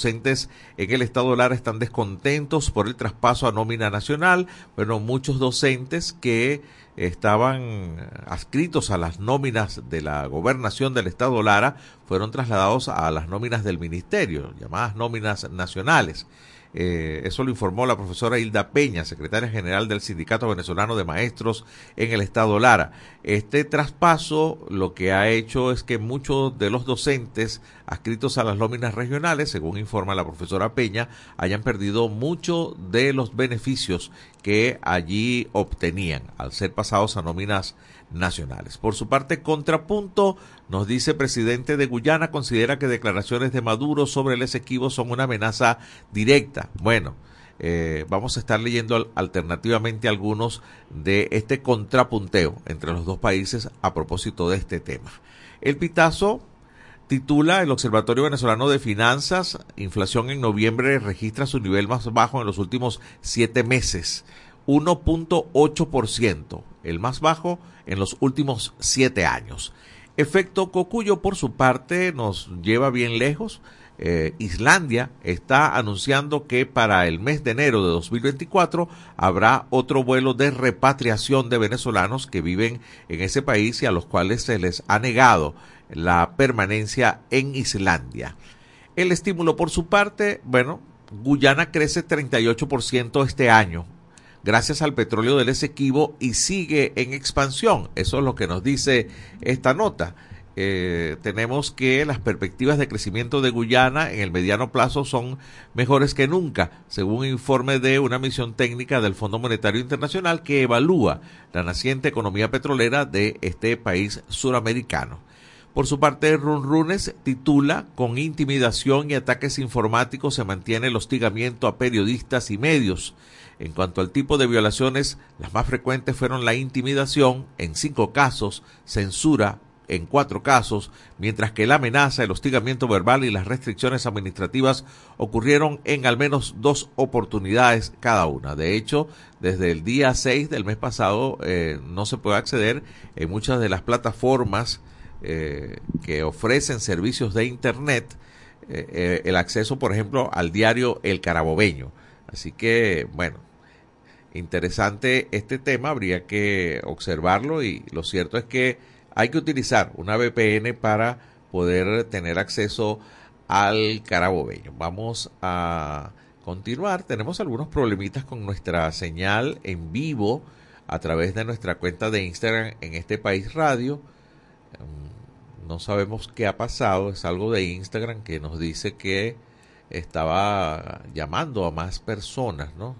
docentes en el Estado Lara están descontentos por el traspaso a nómina nacional. Bueno, muchos docentes que estaban adscritos a las nóminas de la gobernación del Estado Lara fueron trasladados a las nóminas del ministerio, llamadas nóminas nacionales. Eh, eso lo informó la profesora Hilda Peña, secretaria general del Sindicato Venezolano de Maestros en el Estado Lara. Este traspaso lo que ha hecho es que muchos de los docentes adscritos a las nóminas regionales, según informa la profesora Peña, hayan perdido mucho de los beneficios que allí obtenían al ser pasados a nóminas nacionales. Por su parte, contrapunto, nos dice presidente de Guyana, considera que declaraciones de Maduro sobre el Esequibo son una amenaza directa. Bueno, eh, vamos a estar leyendo alternativamente algunos de este contrapunteo entre los dos países a propósito de este tema. El pitazo titula el Observatorio Venezolano de Finanzas, inflación en noviembre registra su nivel más bajo en los últimos siete meses, 1.8%, el más bajo en los últimos siete años. Efecto Cocuyo, por su parte, nos lleva bien lejos. Eh, Islandia está anunciando que para el mes de enero de 2024 habrá otro vuelo de repatriación de venezolanos que viven en ese país y a los cuales se les ha negado la permanencia en Islandia. El estímulo por su parte, bueno, Guyana crece 38% este año gracias al petróleo del Esequibo y sigue en expansión. Eso es lo que nos dice esta nota. Eh, tenemos que las perspectivas de crecimiento de Guyana en el mediano plazo son mejores que nunca, según un informe de una misión técnica del Fondo Monetario Internacional que evalúa la naciente economía petrolera de este país suramericano. Por su parte, Runrunes titula Con intimidación y ataques informáticos se mantiene el hostigamiento a periodistas y medios. En cuanto al tipo de violaciones, las más frecuentes fueron la intimidación en cinco casos, censura en cuatro casos, mientras que la amenaza, el hostigamiento verbal y las restricciones administrativas ocurrieron en al menos dos oportunidades cada una. De hecho, desde el día 6 del mes pasado eh, no se puede acceder en muchas de las plataformas eh, que ofrecen servicios de Internet eh, el acceso, por ejemplo, al diario El Carabobeño. Así que, bueno, interesante este tema, habría que observarlo y lo cierto es que hay que utilizar una VPN para poder tener acceso al carabobeño. Vamos a continuar. Tenemos algunos problemitas con nuestra señal en vivo a través de nuestra cuenta de Instagram en este país radio. No sabemos qué ha pasado. Es algo de Instagram que nos dice que estaba llamando a más personas, ¿no?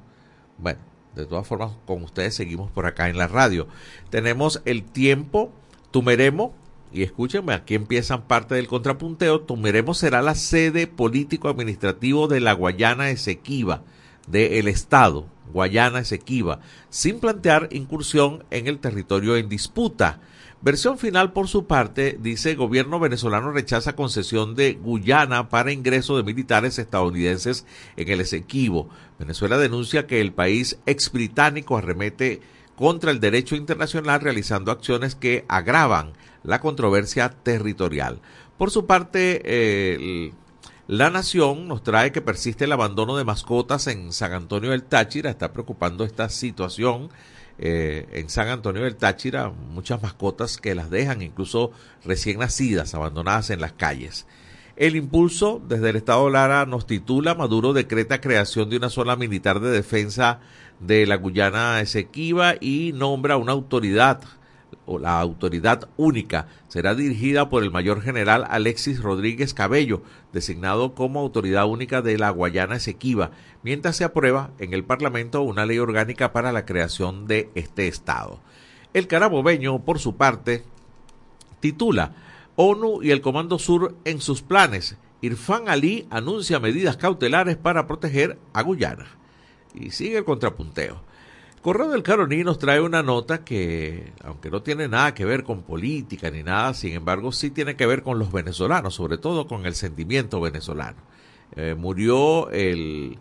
Bueno, de todas formas, con ustedes seguimos por acá en la radio. Tenemos el tiempo, Tumeremo, y escúchenme, aquí empiezan parte del contrapunteo. Tumeremo será la sede político-administrativo de la Guayana Esequiba, del Estado, Guayana Esequiba, sin plantear incursión en el territorio en disputa. Versión final, por su parte, dice gobierno venezolano rechaza concesión de Guyana para ingreso de militares estadounidenses en el Esequibo. Venezuela denuncia que el país ex británico arremete contra el derecho internacional realizando acciones que agravan la controversia territorial. Por su parte, la Nación nos trae que persiste el abandono de mascotas en San Antonio del Táchira. Está preocupando esta situación eh, en San Antonio del Táchira muchas mascotas que las dejan incluso recién nacidas, abandonadas en las calles. El impulso desde el Estado Lara nos titula Maduro decreta creación de una zona militar de defensa de la Guyana Esequiba y nombra una autoridad o la autoridad única será dirigida por el mayor general Alexis Rodríguez Cabello, designado como autoridad única de la Guayana Esequiba, mientras se aprueba en el Parlamento una ley orgánica para la creación de este Estado. El carabobeño, por su parte, titula ONU y el Comando Sur en sus planes. Irfan Ali anuncia medidas cautelares para proteger a Guyana. Y sigue el contrapunteo. Correo del Caroní nos trae una nota que, aunque no tiene nada que ver con política ni nada, sin embargo sí tiene que ver con los venezolanos, sobre todo con el sentimiento venezolano. Eh, murió el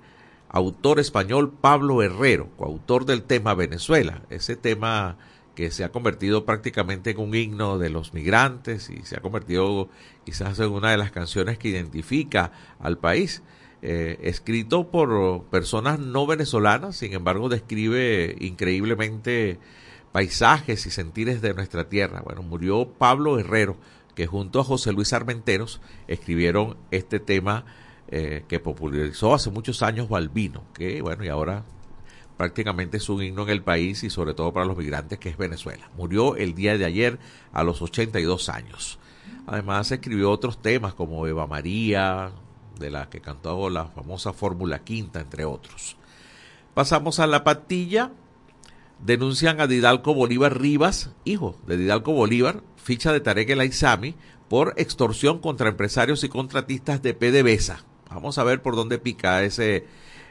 autor español Pablo Herrero, coautor del tema Venezuela, ese tema que se ha convertido prácticamente en un himno de los migrantes y se ha convertido quizás en una de las canciones que identifica al país. Eh, escrito por personas no venezolanas, sin embargo describe increíblemente paisajes y sentires de nuestra tierra. Bueno, murió Pablo Herrero, que junto a José Luis Armenteros escribieron este tema eh, que popularizó hace muchos años Balbino, que bueno, y ahora prácticamente es un himno en el país y sobre todo para los migrantes, que es Venezuela. Murió el día de ayer a los 82 años. Además escribió otros temas como Eva María, de la que cantó la famosa Fórmula Quinta, entre otros. Pasamos a la patilla. Denuncian a Didalco Bolívar Rivas, hijo de Didalco Bolívar, ficha de Tarek El Aizami, por extorsión contra empresarios y contratistas de PDVSA. Vamos a ver por dónde pica ese,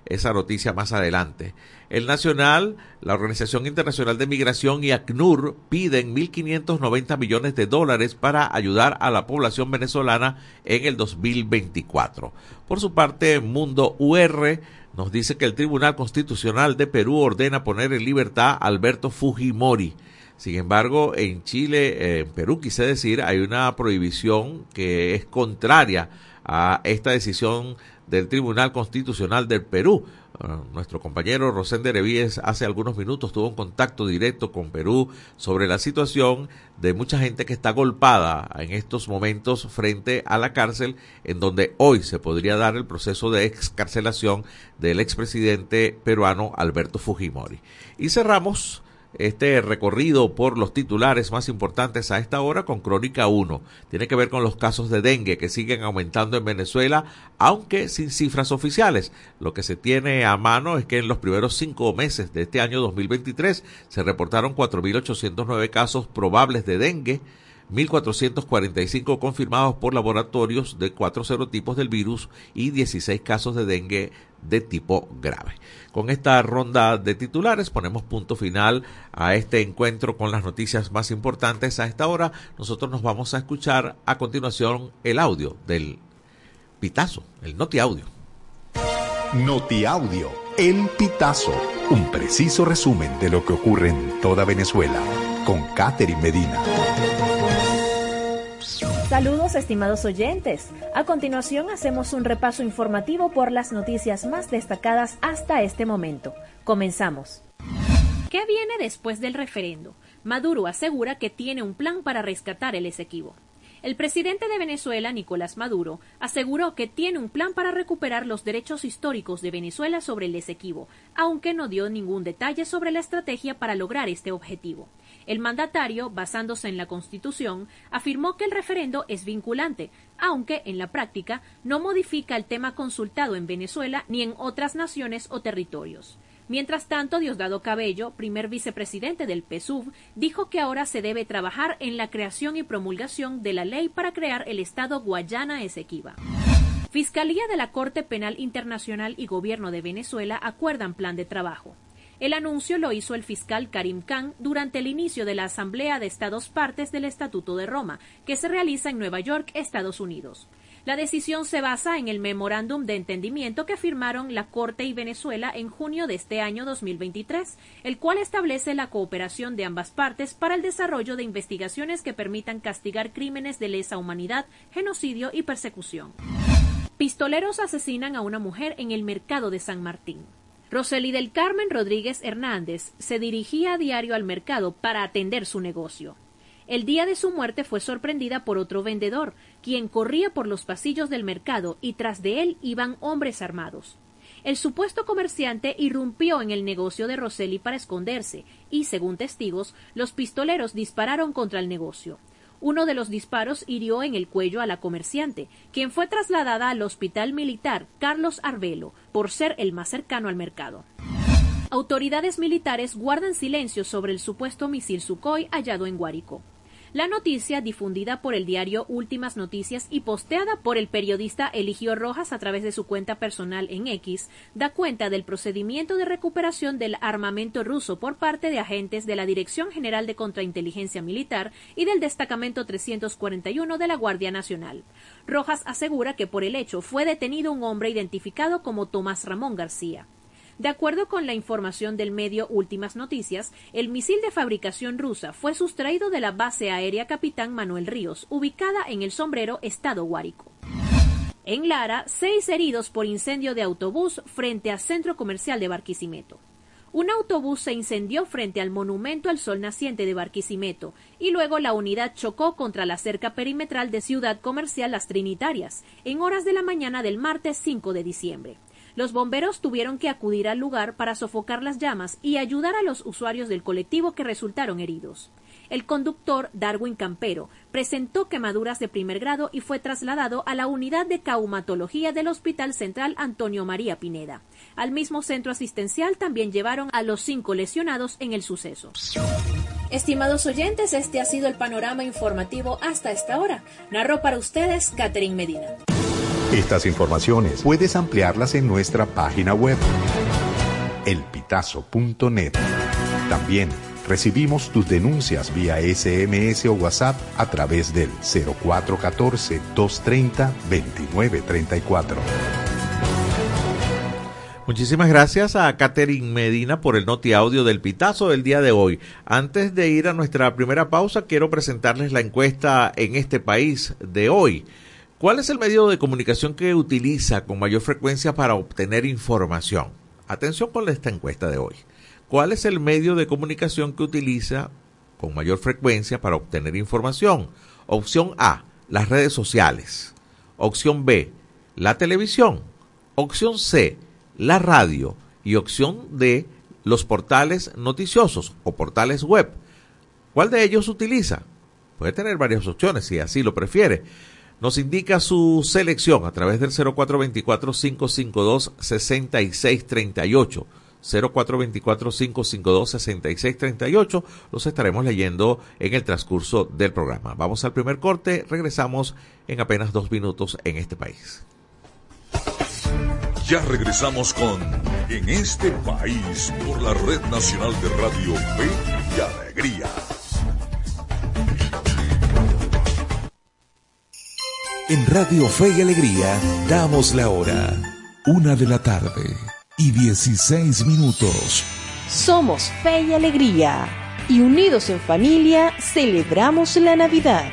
esa noticia más adelante. El Nacional, la Organización Internacional de Migración y ACNUR piden 1.590 millones de dólares para ayudar a la población venezolana en el 2024. Por su parte, Mundo UR nos dice que el Tribunal Constitucional de Perú ordena poner en libertad a Alberto Fujimori. Sin embargo, en Chile, eh, en Perú, quise decir, hay una prohibición que es contraria a esta decisión del Tribunal Constitucional del Perú. Ah, nuestro compañero Rosende Revíes hace algunos minutos tuvo un contacto directo con Perú sobre la situación de mucha gente que está golpada en estos momentos frente a la cárcel, en donde hoy se podría dar el proceso de excarcelación del expresidente peruano Alberto Fujimori. Y cerramos este recorrido por los titulares más importantes a esta hora con Crónica 1. Tiene que ver con los casos de dengue que siguen aumentando en Venezuela, aunque sin cifras oficiales. Lo que se tiene a mano es que en los primeros cinco meses de este año 2023 se reportaron 4.809 casos probables de dengue 1.445 confirmados por laboratorios de cuatro serotipos del virus y 16 casos de dengue de tipo grave. Con esta ronda de titulares ponemos punto final a este encuentro con las noticias más importantes a esta hora. Nosotros nos vamos a escuchar a continuación el audio del Pitazo, el Noti Audio. Noti Audio, el Pitazo, un preciso resumen de lo que ocurre en toda Venezuela con Catherine Medina. Saludos estimados oyentes. A continuación hacemos un repaso informativo por las noticias más destacadas hasta este momento. Comenzamos. ¿Qué viene después del referendo? Maduro asegura que tiene un plan para rescatar el Esequibo. El presidente de Venezuela, Nicolás Maduro, aseguró que tiene un plan para recuperar los derechos históricos de Venezuela sobre el Esequibo, aunque no dio ningún detalle sobre la estrategia para lograr este objetivo. El mandatario, basándose en la Constitución, afirmó que el referendo es vinculante, aunque en la práctica no modifica el tema consultado en Venezuela ni en otras naciones o territorios. Mientras tanto, Diosdado Cabello, primer vicepresidente del PSUV, dijo que ahora se debe trabajar en la creación y promulgación de la ley para crear el Estado Guayana Esequiba. Fiscalía de la Corte Penal Internacional y Gobierno de Venezuela acuerdan plan de trabajo. El anuncio lo hizo el fiscal Karim Khan durante el inicio de la Asamblea de Estados Partes del Estatuto de Roma, que se realiza en Nueva York, Estados Unidos. La decisión se basa en el memorándum de entendimiento que firmaron la Corte y Venezuela en junio de este año 2023, el cual establece la cooperación de ambas partes para el desarrollo de investigaciones que permitan castigar crímenes de lesa humanidad, genocidio y persecución. Pistoleros asesinan a una mujer en el mercado de San Martín. Rosely del Carmen Rodríguez Hernández se dirigía a diario al mercado para atender su negocio. El día de su muerte fue sorprendida por otro vendedor, quien corría por los pasillos del mercado y tras de él iban hombres armados. El supuesto comerciante irrumpió en el negocio de Rosely para esconderse y, según testigos, los pistoleros dispararon contra el negocio. Uno de los disparos hirió en el cuello a la comerciante, quien fue trasladada al Hospital Militar Carlos Arbelo por ser el más cercano al mercado. Autoridades militares guardan silencio sobre el supuesto misil Sukhoi hallado en Guárico. La noticia, difundida por el diario Últimas Noticias y posteada por el periodista Eligio Rojas a través de su cuenta personal en X, da cuenta del procedimiento de recuperación del armamento ruso por parte de agentes de la Dirección General de Contrainteligencia Militar y del Destacamento 341 de la Guardia Nacional. Rojas asegura que por el hecho fue detenido un hombre identificado como Tomás Ramón García. De acuerdo con la información del medio Últimas Noticias, el misil de fabricación rusa fue sustraído de la base aérea Capitán Manuel Ríos, ubicada en el sombrero Estado Guárico. En Lara, seis heridos por incendio de autobús frente al centro comercial de Barquisimeto. Un autobús se incendió frente al monumento al sol naciente de Barquisimeto y luego la unidad chocó contra la cerca perimetral de Ciudad Comercial Las Trinitarias en horas de la mañana del martes 5 de diciembre. Los bomberos tuvieron que acudir al lugar para sofocar las llamas y ayudar a los usuarios del colectivo que resultaron heridos. El conductor, Darwin Campero, presentó quemaduras de primer grado y fue trasladado a la unidad de caumatología del Hospital Central Antonio María Pineda. Al mismo centro asistencial también llevaron a los cinco lesionados en el suceso. Estimados oyentes, este ha sido el panorama informativo hasta esta hora. Narró para ustedes Catherine Medina. Estas informaciones puedes ampliarlas en nuestra página web elpitazo.net. También recibimos tus denuncias vía SMS o WhatsApp a través del 0414-230-2934. Muchísimas gracias a Catherine Medina por el noti audio del Pitazo del día de hoy. Antes de ir a nuestra primera pausa, quiero presentarles la encuesta en este país de hoy. ¿Cuál es el medio de comunicación que utiliza con mayor frecuencia para obtener información? Atención con esta encuesta de hoy. ¿Cuál es el medio de comunicación que utiliza con mayor frecuencia para obtener información? Opción A, las redes sociales. Opción B, la televisión. Opción C, la radio. Y opción D, los portales noticiosos o portales web. ¿Cuál de ellos utiliza? Puede tener varias opciones si así lo prefiere nos indica su selección a través del 0424-552-6638. 0424-552-6638. Los estaremos leyendo en el transcurso del programa. Vamos al primer corte. Regresamos en apenas dos minutos en este país. Ya regresamos con En este país por la Red Nacional de Radio Fe y Alegría. En Radio Fe y Alegría damos la hora. Una de la tarde y 16 minutos. Somos Fe y Alegría y unidos en familia celebramos la Navidad.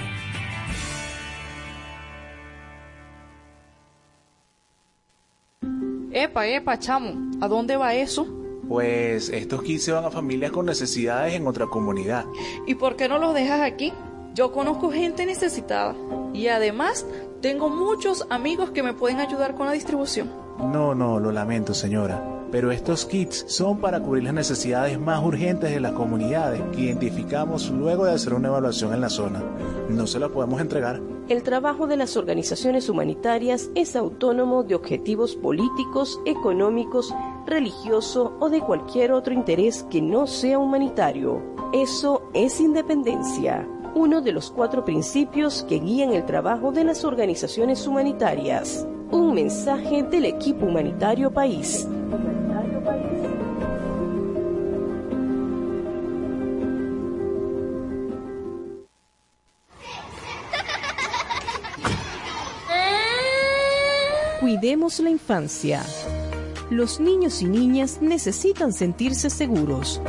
Epa, epa, chamo, ¿a dónde va eso? Pues estos kits se van a familias con necesidades en otra comunidad. ¿Y por qué no los dejas aquí? Yo conozco gente necesitada y además tengo muchos amigos que me pueden ayudar con la distribución. No, no, lo lamento señora, pero estos kits son para cubrir las necesidades más urgentes de las comunidades que identificamos luego de hacer una evaluación en la zona. No se la podemos entregar. El trabajo de las organizaciones humanitarias es autónomo de objetivos políticos, económicos, religioso o de cualquier otro interés que no sea humanitario. Eso es independencia uno de los cuatro principios que guían el trabajo de las organizaciones humanitarias. Un mensaje del equipo humanitario país. Cuidemos la infancia. Los niños y niñas necesitan sentirse seguros.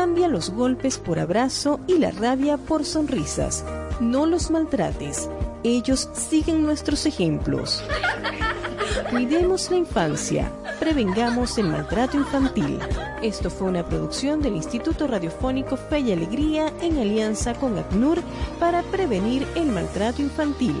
Cambia los golpes por abrazo y la rabia por sonrisas. No los maltrates. Ellos siguen nuestros ejemplos. Cuidemos la infancia. Prevengamos el maltrato infantil. Esto fue una producción del Instituto Radiofónico Fe y Alegría en alianza con ACNUR para prevenir el maltrato infantil.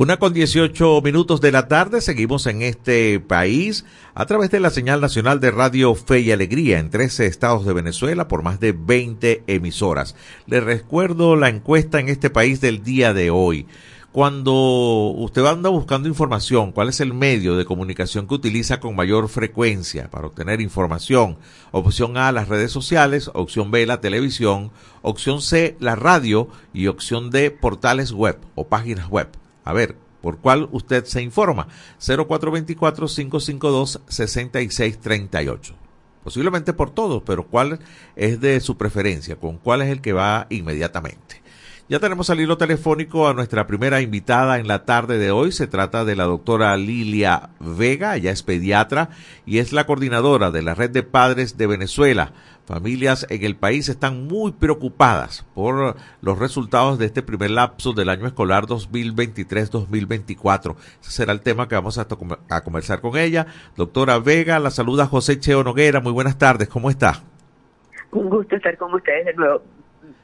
Una con 18 minutos de la tarde, seguimos en este país a través de la señal nacional de Radio Fe y Alegría en 13 estados de Venezuela por más de 20 emisoras. Les recuerdo la encuesta en este país del día de hoy. Cuando usted anda buscando información, ¿cuál es el medio de comunicación que utiliza con mayor frecuencia para obtener información? Opción A, las redes sociales, opción B, la televisión, opción C, la radio y opción D, portales web o páginas web. A ver, ¿por cuál usted se informa? 0424-552-6638. Posiblemente por todos, pero ¿cuál es de su preferencia? ¿Con cuál es el que va inmediatamente? Ya tenemos al hilo telefónico a nuestra primera invitada en la tarde de hoy. Se trata de la doctora Lilia Vega, ella es pediatra y es la coordinadora de la Red de Padres de Venezuela. Familias en el país están muy preocupadas por los resultados de este primer lapso del año escolar 2023-2024. Ese será el tema que vamos a, conversar con ella. Doctora Vega, la saluda José Cheo Noguera. Muy buenas tardes, ¿cómo está? Un gusto estar con ustedes de nuevo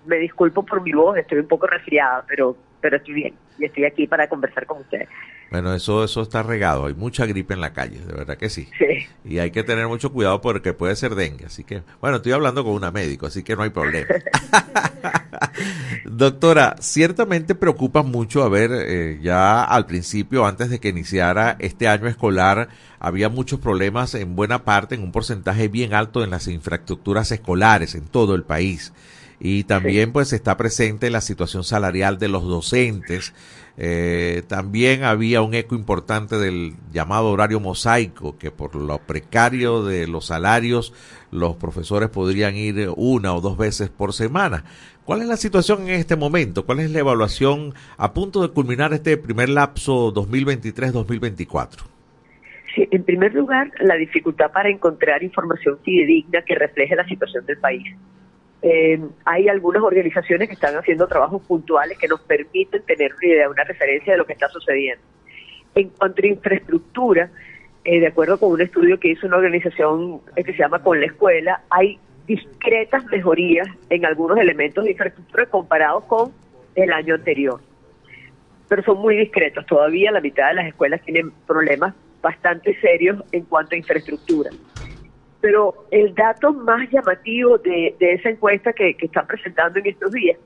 me disculpo por mi voz, estoy un poco resfriada, pero pero estoy bien y estoy aquí para conversar con ustedes. Bueno, eso eso está regado, hay mucha gripe en la calle, de verdad que sí. Sí. Y hay que tener mucho cuidado porque puede ser dengue, así que, bueno, estoy hablando con una médico, así que no hay problema. Doctora, ciertamente preocupa mucho, a ver, eh, ya al principio, antes de que iniciara este año escolar, había muchos problemas en buena parte, en un porcentaje bien alto en las infraestructuras escolares en todo el país y también pues está presente la situación salarial de los docentes. Eh, también había un eco importante del llamado horario mosaico, que por lo precario de los salarios, los profesores podrían ir una o dos veces por semana. ¿Cuál es la situación en este momento? ¿Cuál es la evaluación a punto de culminar este primer lapso 2023-2024? Sí, en primer lugar, la dificultad para encontrar información fidedigna que refleje la situación del país. Eh, hay algunas organizaciones que están haciendo trabajos puntuales que nos permiten tener una idea, una referencia de lo que está sucediendo. En cuanto a infraestructura, eh, de acuerdo con un estudio que hizo una organización que se llama Con la Escuela, hay discretas mejorías en algunos elementos de infraestructura comparados con el año anterior. Pero son muy discretos. Todavía la mitad de las escuelas tienen problemas bastante serios en cuanto a infraestructura pero el dato más llamativo de, esa encuesta que, están presentando en estos días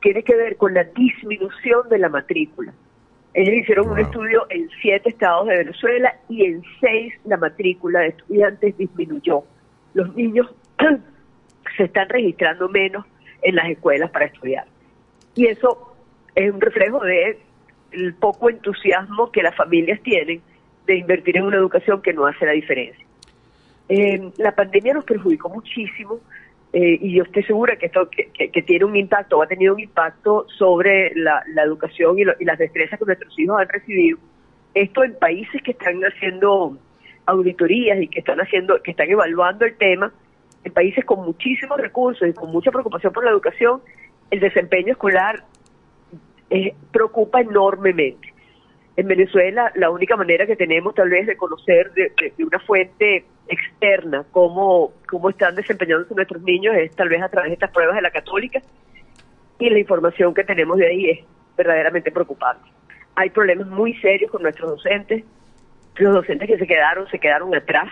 tiene que ver con la disminución de la matrícula. Ellos hicieron un estudio en siete estados de Venezuela y en seis la matrícula de estudiantes disminuyó. Los niños se están registrando menos en las escuelas para estudiar. Y eso es un reflejo de el poco entusiasmo que las familias tienen de invertir en una educación que no hace la diferencia. Eh, la pandemia nos perjudicó muchísimo eh, y yo estoy segura que esto que, tiene un impacto o ha tenido un impacto sobre la, educación y, las destrezas que nuestros hijos han recibido. Esto en países que están haciendo auditorías y que están haciendo, que están evaluando el tema, en países con muchísimos recursos y con mucha preocupación por la educación, el desempeño escolar eh, preocupa enormemente. En Venezuela, la única manera que tenemos tal vez de conocer de, una fuente externa cómo, cómo están desempeñándose nuestros niños es tal vez a través de estas pruebas de la católica y la información que tenemos de ahí es verdaderamente preocupante. Hay problemas muy serios con nuestros docentes. Los docentes que se quedaron, se quedaron atrás,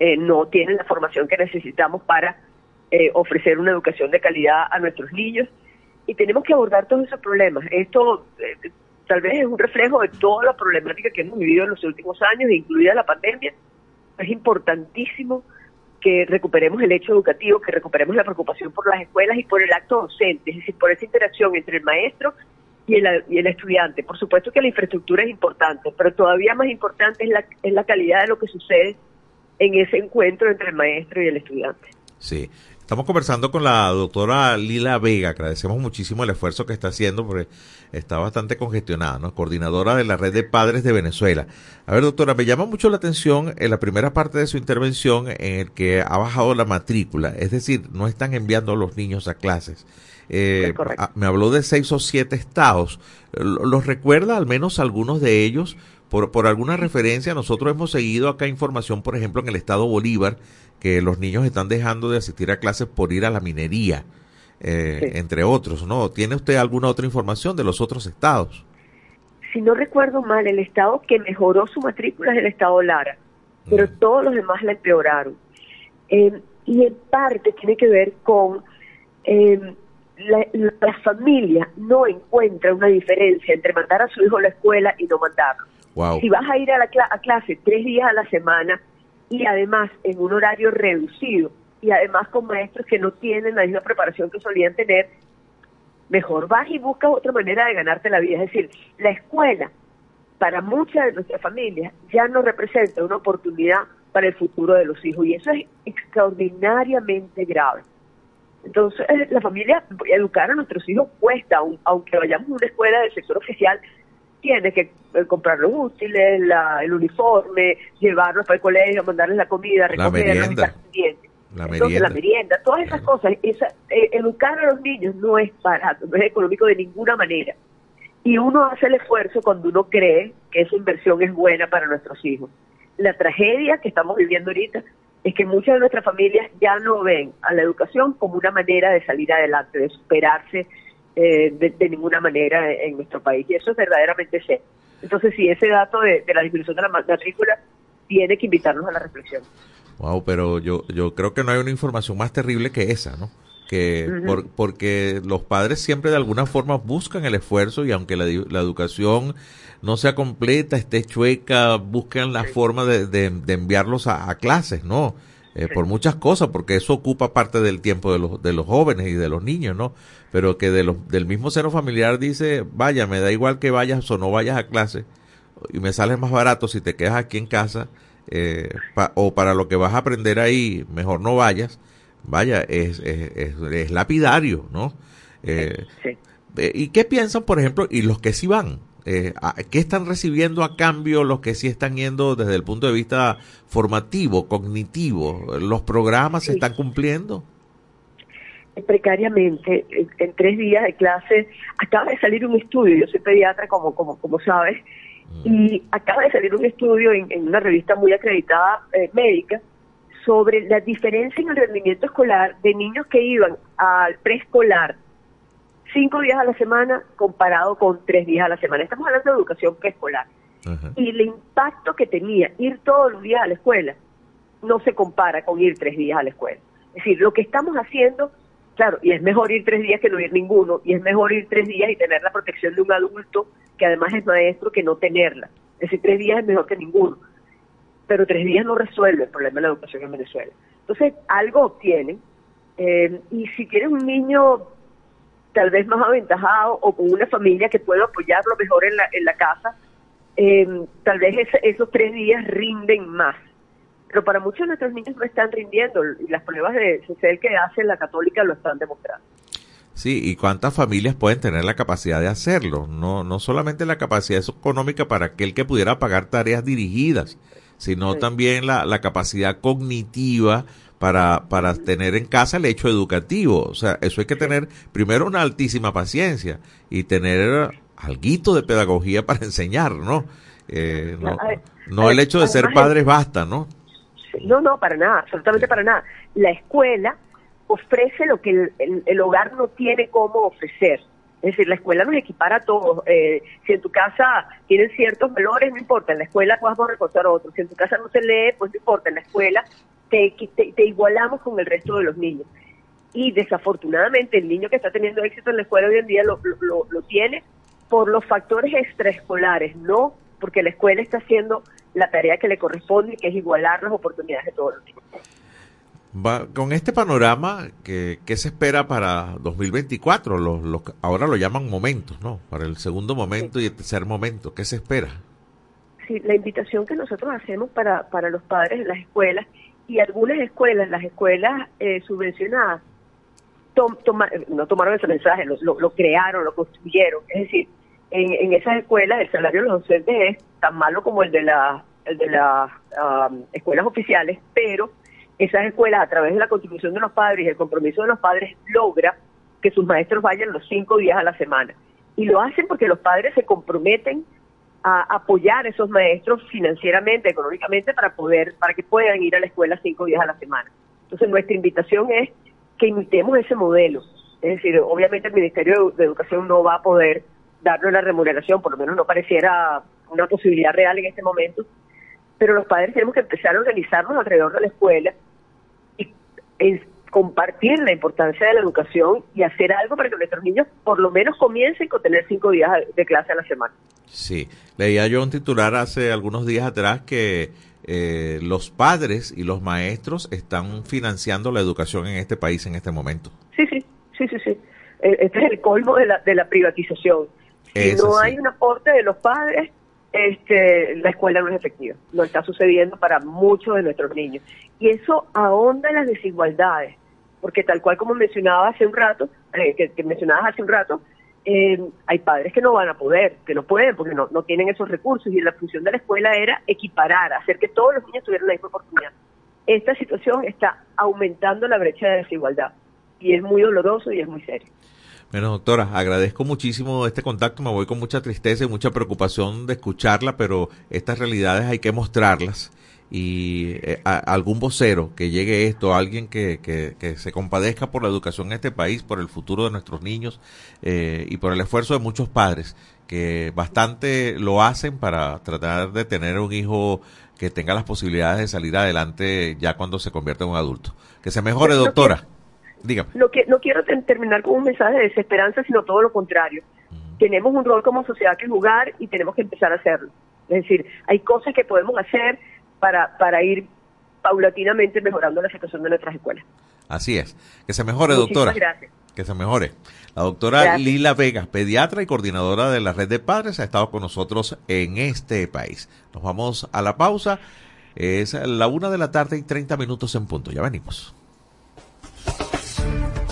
eh, no tienen la formación que necesitamos para eh, ofrecer una educación de calidad a nuestros niños y tenemos que abordar todos esos problemas. Esto eh, tal vez es un reflejo de toda la problemática que hemos vivido en los últimos años, incluida la pandemia. Es importantísimo que recuperemos el hecho educativo, que recuperemos la preocupación por las escuelas y por el acto docente, es decir, por esa interacción entre el maestro y el, y el estudiante. Por supuesto que la infraestructura es importante, pero todavía más importante es la, es la calidad de lo que sucede en ese encuentro entre el maestro y el estudiante. Sí, Estamos conversando con la doctora Lila Vega, agradecemos muchísimo el esfuerzo que está haciendo porque está bastante congestionada, ¿no? Coordinadora de la Red de Padres de Venezuela. A ver, doctora, me llama mucho la atención en la primera parte de su intervención en el que ha bajado la matrícula, es decir, no están enviando a los niños a clases. Eh, me habló de seis o siete estados. ¿Los recuerda al menos algunos de ellos? Por, por alguna referencia, nosotros hemos seguido acá información, por ejemplo, en el estado Bolívar, que los niños están dejando de asistir a clases por ir a la minería, eh, entre otros, ¿no? ¿Tiene usted alguna otra información de los otros estados? si no recuerdo mal, el estado que mejoró su matrícula es el estado Lara, pero Mm. todos los demás la empeoraron. Eh, y en parte tiene que ver con eh, la, la familia no encuentra una diferencia entre mandar a su hijo a la escuela y no mandarlo. Wow. Si vas a ir a, la a clase tres días a la semana y además en un horario reducido y además con maestros que no tienen la misma preparación que solían tener, mejor vas y buscas otra manera de ganarte la vida. Es decir, la escuela para muchas de nuestras familias ya no representa una oportunidad para el futuro de los hijos y eso es extraordinariamente grave. Entonces, la familia, educar a nuestros hijos cuesta, aun- aunque vayamos a una escuela del sector oficial, tiene que eh, comprar los útiles, la- el uniforme, llevarlos para el colegio, mandarles la comida, La recogerlos, merienda. La Entonces, merienda. la merienda, todas esas cosas, esa, eh, educar a los niños no es barato, no es económico de ninguna manera. Y uno hace el esfuerzo cuando uno cree que esa inversión es buena para nuestros hijos. La tragedia que estamos viviendo ahorita es que muchas de nuestras familias ya no ven a la educación como una manera de salir adelante, de superarse eh, de, de ninguna manera en nuestro país. Y eso es verdaderamente serio. Entonces, sí, ese dato de, de la disminución de la matrícula tiene que invitarnos a la reflexión. Wow, pero yo, yo creo que no hay una información más terrible que esa, ¿no? Que por- porque los padres siempre de alguna forma buscan el esfuerzo y aunque la, la educación no sea completa, esté chueca, buscan la forma de, de- de enviarlos a, a clases, ¿no? Eh, Por muchas cosas, porque eso ocupa parte del tiempo de los, de los jóvenes y de los niños, ¿no? Pero que de los, del mismo seno familiar dice, vaya, me da igual que vayas o no vayas a clase, y me sale más barato si te quedas aquí en casa eh, pa- o para lo que vas a aprender ahí mejor no vayas vaya es, es, es, es lapidario no Eh, Sí. y qué piensan por ejemplo y los que sí van eh, qué están recibiendo a cambio los que sí están yendo desde el punto de vista formativo cognitivo los programas se están cumpliendo precariamente en, en tres días de clase acaba de salir un estudio yo soy pediatra como como como sabes y acaba de salir un estudio en, en una revista muy acreditada eh, médica sobre la diferencia en el rendimiento escolar de niños que iban al preescolar cinco días a la semana comparado con tres días a la semana estamos hablando de educación preescolar y el impacto que tenía ir todos los días a la escuela no se compara con ir tres días a la escuela. Es decir, lo que estamos haciendo, claro, y es mejor ir tres días que no ir ninguno, y es mejor ir tres días y tener la protección de un adulto que además es maestro que no tenerla. Es decir, tres días es mejor que ninguno. Pero tres días no resuelve el problema de la educación en Venezuela. Entonces, algo obtienen, eh, y si tienes un niño tal vez más aventajado o con una familia que pueda apoyarlo mejor en la, en la casa, eh, tal vez esos tres días rinden más. Pero para muchos de nuestros niños no están rindiendo y las pruebas de CCL que hace la católica lo están demostrando. Sí, y cuántas familias pueden tener la capacidad de hacerlo. No, no solamente la capacidad económica para aquel que pudiera pagar tareas dirigidas, sino Sí. también la, la capacidad cognitiva para, para tener en casa el hecho educativo. O sea, eso hay que tener primero una altísima paciencia y tener alguito de pedagogía para enseñar, ¿no? Eh, no, A no el hecho de ser padres basta, ¿no? No, no, para nada, absolutamente para nada. La escuela ofrece lo que el, el- el hogar no tiene cómo ofrecer. Es decir, la escuela nos equipara a todos. Eh, si en tu casa tienen ciertos valores, no importa, en la escuela podemos reforzar otros. Si en tu casa no se lee, pues no importa, en la escuela te, te, te igualamos con el resto de los niños. Y desafortunadamente el niño que está teniendo éxito en la escuela hoy en día lo, lo- lo, lo tiene por los factores extraescolares, no porque la escuela está haciendo la tarea que le corresponde, que es igualar las oportunidades de todos los niños. Va, con este panorama, ¿qué, qué se espera para 2024? Los, los, ahora lo llaman momentos, ¿no? Para el segundo momento y el tercer momento, ¿qué se espera? Sí, la invitación que nosotros hacemos para, para los padres en las escuelas y algunas escuelas, las escuelas eh, subvencionadas, tom- toma- no tomaron ese mensaje, lo, lo- crearon, lo construyeron. Es decir, en, en esas escuelas el salario de los docentes es tan malo como el de, la, de las escuelas oficiales, pero esas escuelas a través de la contribución de los padres y el compromiso de los padres logra que sus maestros vayan los cinco días a la semana. Y lo hacen porque los padres se comprometen a apoyar a esos maestros financieramente, económicamente, para poder, para que puedan ir a la escuela cinco días a la semana. Entonces nuestra invitación es que imitemos ese modelo. Es decir, obviamente el Ministerio de Educación no va a poder darle la remuneración, por lo menos no pareciera una posibilidad real en este momento, pero los padres tenemos que empezar a organizarnos alrededor de la escuela y compartir la importancia de la educación y hacer algo para que nuestros niños por lo menos comiencen con tener cinco días de clase a la semana. Sí, leía yo un titular hace algunos días atrás que eh, los padres y los maestros están financiando la educación en este país en este momento. Sí, sí, sí, sí, sí. E, este es el colmo de la, de la privatización. Si no hay un aporte de los padres, este, la escuela no es efectiva. Lo está sucediendo para muchos de nuestros niños. Y eso ahonda las desigualdades porque tal cual como mencionaba hace un rato, eh, que, mencionabas hace un rato, eh, hay padres que no van a poder, que no pueden, porque no, no tienen esos recursos y la función de la escuela era equiparar, hacer que todos los niños tuvieran la misma oportunidad. Esta situación está aumentando la brecha de desigualdad y es muy doloroso y es muy serio. Bueno, doctora, agradezco muchísimo este contacto. Me voy con mucha tristeza y mucha preocupación de escucharla, pero estas realidades hay que mostrarlas y eh, algún vocero que llegue esto, alguien que, que, se compadezca por la educación en este país, por el futuro de nuestros niños eh, y por el esfuerzo de muchos padres que bastante lo hacen para tratar de tener un hijo que tenga las posibilidades de salir adelante ya cuando se convierta en un adulto. Que se mejore, doctora. Dígame. No, que, no quiero terminar con un mensaje de desesperanza, sino todo lo contrario. Tenemos un rol como sociedad que jugar y tenemos que empezar a hacerlo. Es decir, hay cosas que podemos hacer, para, para ir paulatinamente mejorando la situación de nuestras escuelas. Así es. Que se mejore, doctora. gracias. Que se mejore. La doctora Lila Vega, pediatra y coordinadora de la red de padres, ha estado con nosotros en este país. Nos vamos a la pausa. Es la una de la tarde y 30 minutos en punto. Ya venimos.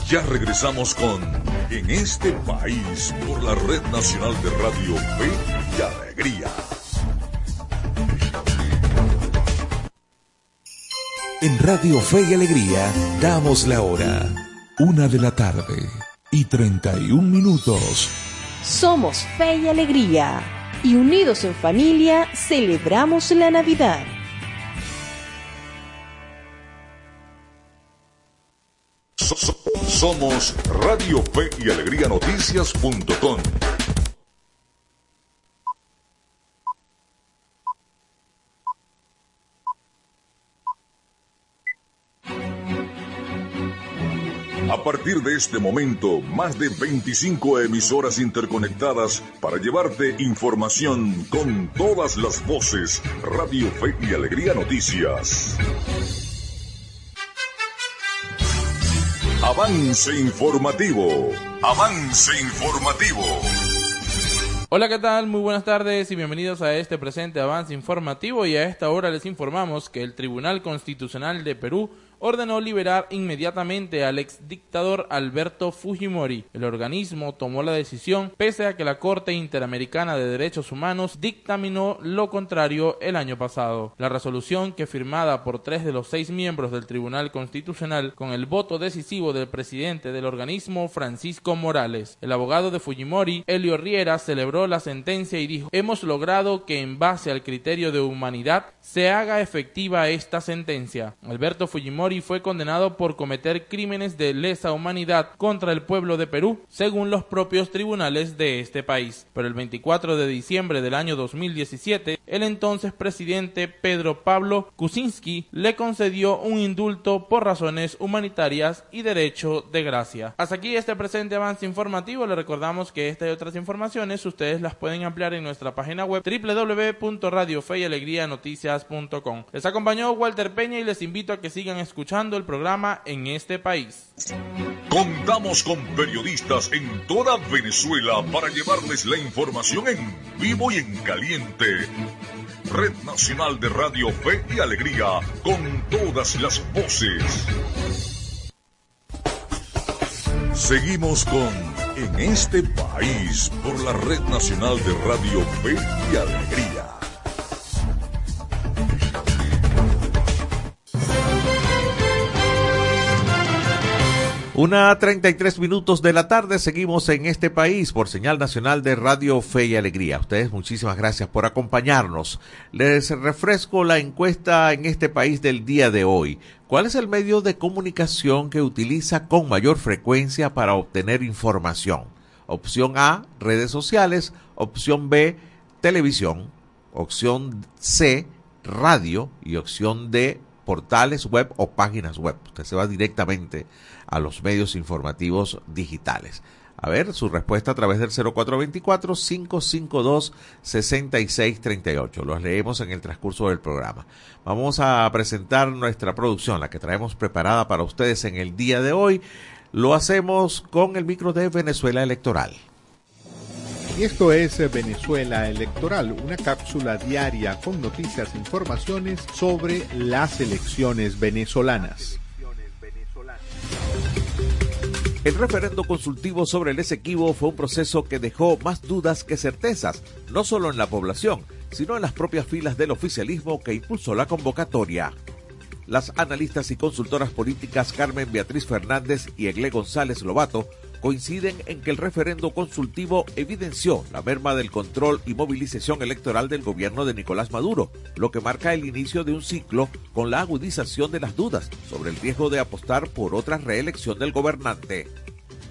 Ya regresamos con En este país por la Red Nacional de Radio Fe y Alegría. En Radio Fe y Alegría damos la hora. Una de la tarde y 31 minutos. Somos Fe y Alegría y unidos en familia celebramos la Navidad. Somos Radio Fe y Alegría Noticias.com A partir de este momento, más de 25 emisoras interconectadas para llevarte información con todas las voces. Radio Fe y Alegría Noticias. Avance informativo. Avance informativo. Hola, ¿qué tal? Muy buenas tardes y bienvenidos a este presente avance informativo y a esta hora les informamos que el Tribunal Constitucional de Perú ordenó liberar inmediatamente al ex dictador Alberto Fujimori. El organismo tomó la decisión pese a que la Corte Interamericana de Derechos Humanos dictaminó lo contrario el año pasado. La resolución, que firmada por tres de los seis miembros del Tribunal Constitucional con el voto decisivo del presidente del organismo, Francisco Morales. El abogado de Fujimori, Elio Riera, celebró la sentencia y dijo, hemos logrado que en base al criterio de humanidad se haga efectiva esta sentencia. Alberto Fujimori y fue condenado por cometer crímenes de lesa humanidad contra el pueblo de Perú, según los propios tribunales de este país. Pero el 24 de diciembre del año 2017, el entonces presidente Pedro Pablo Kuczynski le concedió un indulto por razones humanitarias y derecho de gracia. Hasta aquí este presente avance informativo. Le recordamos que esta y otras informaciones ustedes las pueden ampliar en nuestra página web www.radiofeyalegrianoticias.com. Les acompañó Walter Peña y les invito a que sigan escuchando escuchando el programa en este país. Contamos con periodistas en toda Venezuela para llevarles la información en vivo y en caliente. Red Nacional de Radio Fe y Alegría, con todas las voces. Seguimos con En este país por la Red Nacional de Radio Fe y Alegría. Una 33 minutos de la tarde, seguimos en este país por señal nacional de Radio Fe y Alegría. ustedes muchísimas gracias por acompañarnos. Les refresco la encuesta en este país del día de hoy. ¿Cuál es el medio de comunicación que utiliza con mayor frecuencia para obtener información? Opción A, redes sociales. Opción B, televisión. Opción C, radio. Y opción D, portales web o páginas web. Usted se va directamente a los medios informativos digitales. A ver, su respuesta a través del 0424-552-6638. Los leemos en el transcurso del programa. Vamos a presentar nuestra producción, la que traemos preparada para ustedes en el día de hoy. Lo hacemos con el micro de Venezuela Electoral. Y esto es Venezuela Electoral, una cápsula diaria con noticias e informaciones sobre las elecciones venezolanas. El referendo consultivo sobre el Esequibo fue un proceso que dejó más dudas que certezas, no solo en la población, sino en las propias filas del oficialismo que impulsó la convocatoria. Las analistas y consultoras políticas Carmen Beatriz Fernández y Egle González Lobato coinciden en que el referendo consultivo evidenció la merma del control y movilización electoral del gobierno de Nicolás Maduro, lo que marca el inicio de un ciclo con la agudización de las dudas sobre el riesgo de apostar por otra reelección del gobernante.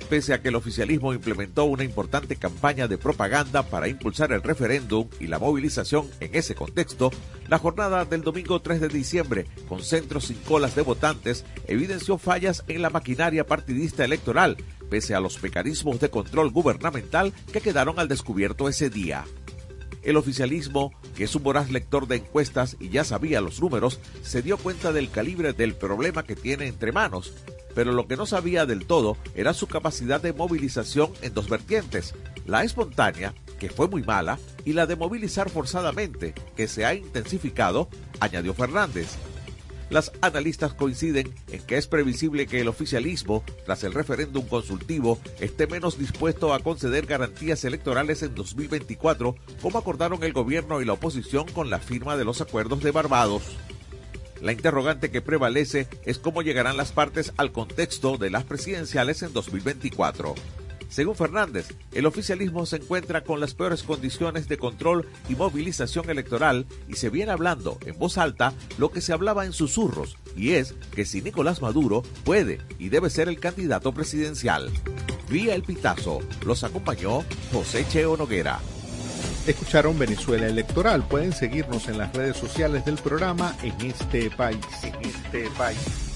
Pese a que el oficialismo implementó una importante campaña de propaganda para impulsar el referéndum y la movilización en ese contexto, la jornada del domingo 3 de diciembre, con centros sin colas de votantes, evidenció fallas en la maquinaria partidista electoral, pese a los mecanismos de control gubernamental que quedaron al descubierto ese día. El oficialismo, que es un voraz lector de encuestas y ya sabía los números, se dio cuenta del calibre del problema que tiene entre manos, pero lo que no sabía del todo era su capacidad de movilización en dos vertientes, la espontánea, que fue muy mala, y la de movilizar forzadamente, que se ha intensificado, añadió Fernández. Las analistas coinciden en que es previsible que el oficialismo, tras el referéndum consultivo, esté menos dispuesto a conceder garantías electorales en 2024, como acordaron el gobierno y la oposición con la firma de los acuerdos de Barbados. La interrogante que prevalece es cómo llegarán las partes al contexto de las presidenciales en 2024. Según Fernández, el oficialismo se encuentra con las peores condiciones de control y movilización electoral y se viene hablando en voz alta lo que se hablaba en susurros, y es que si Nicolás Maduro puede y debe ser el candidato presidencial. Vía el pitazo, los acompañó José Cheo Noguera. Escucharon Venezuela Electoral. Pueden seguirnos en las redes sociales del programa en este país. En este país.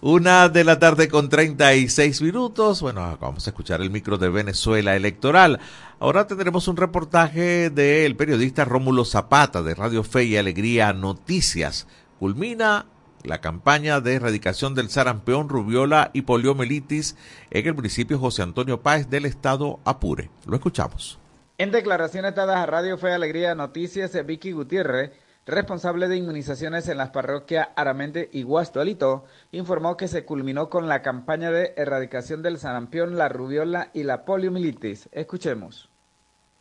Una de la tarde con 36 minutos. Bueno, vamos a escuchar el micro de Venezuela Electoral. Ahora tendremos un reportaje del periodista Rómulo Zapata de Radio Fe y Alegría Noticias. Culmina la campaña de erradicación del sarampión, rubiola y poliomielitis en el municipio José Antonio Páez del estado Apure. Lo escuchamos. En declaraciones dadas a Radio Fe y Alegría Noticias, Vicky Gutiérrez responsable de inmunizaciones en las parroquias Aramente y Guastualito, informó que se culminó con la campaña de erradicación del sarampión, la rubiola y la poliomielitis. Escuchemos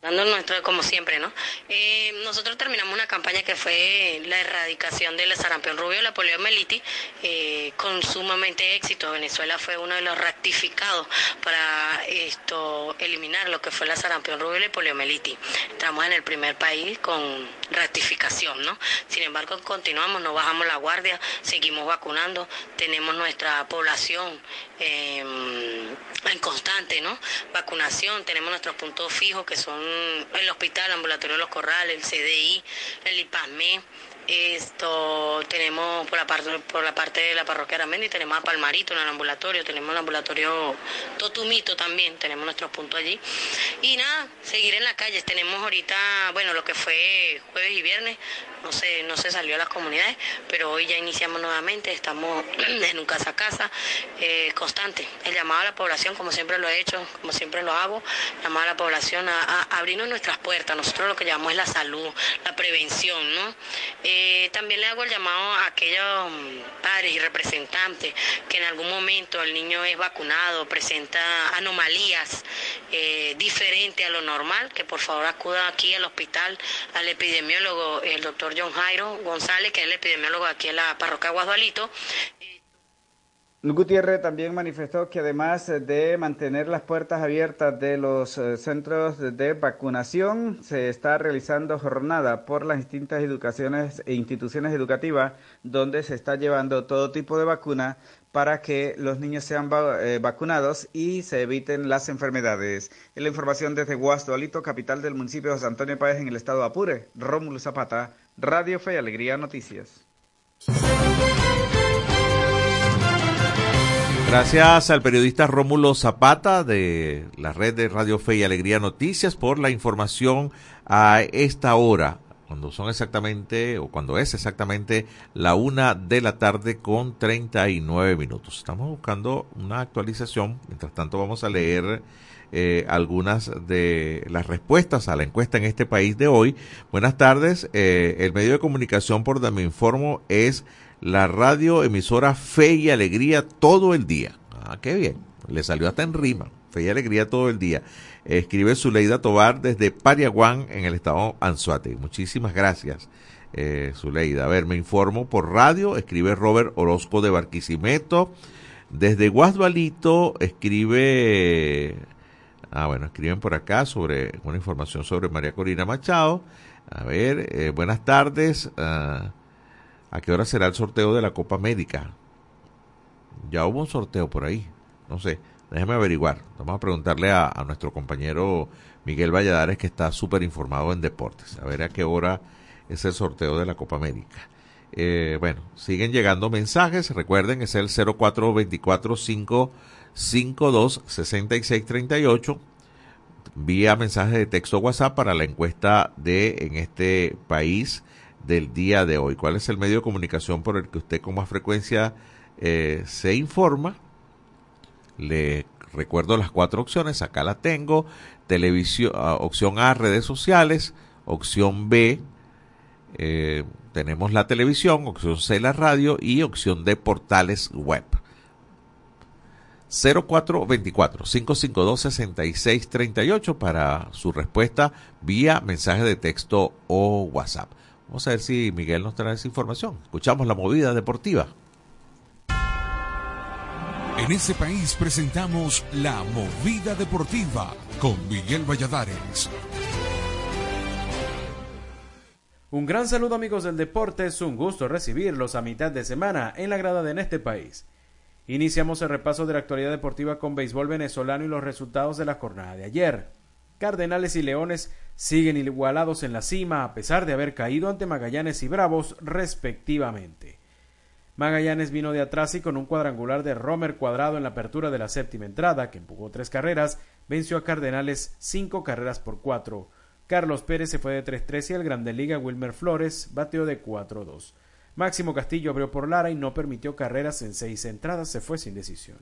dando nuestro como siempre, ¿no? Eh, nosotros terminamos una campaña que fue la erradicación del sarampión rubio, la poliomielitis, eh, con sumamente éxito. Venezuela fue uno de los rectificados para esto eliminar lo que fue la sarampión rubio y poliomielitis. Estamos en el primer país con rectificación, ¿no? Sin embargo, continuamos, no bajamos la guardia, seguimos vacunando, tenemos nuestra población eh, en constante, ¿no? Vacunación, tenemos nuestros puntos fijos que son el hospital, ambulatorio los corrales, el CDI, el IPASME, esto tenemos por la parte por la parte de la parroquia Aramendi, tenemos a Palmarito en el ambulatorio, tenemos el ambulatorio Totumito también, tenemos nuestros puntos allí. Y nada, seguir en la calle. Tenemos ahorita, bueno, lo que fue jueves y viernes, no sé, no se salió a las comunidades, pero hoy ya iniciamos nuevamente, estamos en un casa a casa eh, constante. El llamado a la población, como siempre lo he hecho, como siempre lo hago, llamado a la población a, abrirnos nuestras puertas. Nosotros lo que llamamos es la salud, la prevención, ¿no? También le hago el llamado a aquellos mm, padres y representantes que en algún momento el niño es vacunado, presenta anomalías eh, diferentes a lo normal, que por favor acuda aquí al hospital, al epidemiólogo, el doctor John Jairo González, que es el epidemiólogo aquí en la parroquia Guadualito. Gutiérrez también manifestó que además de mantener las puertas abiertas de los eh, centros de vacunación, se está realizando jornada por las distintas educaciones e instituciones educativas donde se está llevando todo tipo de vacuna para que los niños sean eh, vacunados y se eviten las enfermedades. En la información desde Guasdualito, capital del municipio de José Antonio Páez en el estado de Apure, Rómulo Zapata, Radio Fe y Alegría Noticias. Gracias al periodista Rómulo Zapata de la red de Radio Fe y Alegría Noticias por la información a esta hora cuando son exactamente, o cuando es exactamente la una de la tarde con 39 minutos. Estamos buscando una actualización. Mientras tanto, vamos a leer eh, algunas de las respuestas a la encuesta en este país de hoy. Buenas tardes. Eh, el medio de comunicación por donde me informo es la radio emisora Fe y Alegría todo el día. Ah, qué bien. Le salió hasta en rima. Fe y Alegría todo el día. Escribe Zuleida Tobar desde Pariaguán, en el estado Anzuate. Muchísimas gracias, eh, Zuleida. A ver, me informo por radio. Escribe Robert Orozco de Barquisimeto. Desde Guasdualito escribe... Ah, bueno, escriben por acá sobre una información sobre María Corina Machado. A ver, eh, buenas tardes. Ah, ¿A qué hora será el sorteo de la Copa Médica? Ya hubo un sorteo por ahí. No sé. Déjeme averiguar. Vamos a preguntarle a, nuestro compañero Miguel Valladares, que está súper informado en deportes. A ver a qué hora es el sorteo de la Copa América. Eh, bueno, siguen llegando mensajes. Recuerden, es el 0424-552-6638. Vía mensaje de texto WhatsApp para la encuesta de en este país del día de hoy. ¿Cuál es el medio de comunicación por el que usted con más frecuencia eh, se informa? Le recuerdo las cuatro opciones, acá la tengo. Televisión, ah, opción A, redes sociales. Opción B, eh, tenemos la televisión. Opción C, la radio. Y opción D, portales web. 0424-552-6638 para su respuesta vía mensaje de texto o WhatsApp. Vamos a ver si Miguel nos trae esa información. Escuchamos la movida deportiva. En este país presentamos La Movida Deportiva con Miguel Valladares. Un gran saludo amigos del deporte, es un gusto recibirlos a mitad de semana en la grada de en este país. Iniciamos el repaso de la actualidad deportiva con béisbol venezolano y los resultados de la jornada de ayer. Cardenales y Leones siguen igualados en la cima a pesar de haber caído ante Magallanes y Bravos respectivamente. Magallanes vino de atrás y con un cuadrangular de Romer cuadrado en la apertura de la séptima entrada, que empujó tres carreras, venció a Cardenales cinco carreras por cuatro. Carlos Pérez se fue de 3-3 y el Grande Liga Wilmer Flores bateó de 4-2. Máximo Castillo abrió por Lara y no permitió carreras en seis entradas, se fue sin decisión.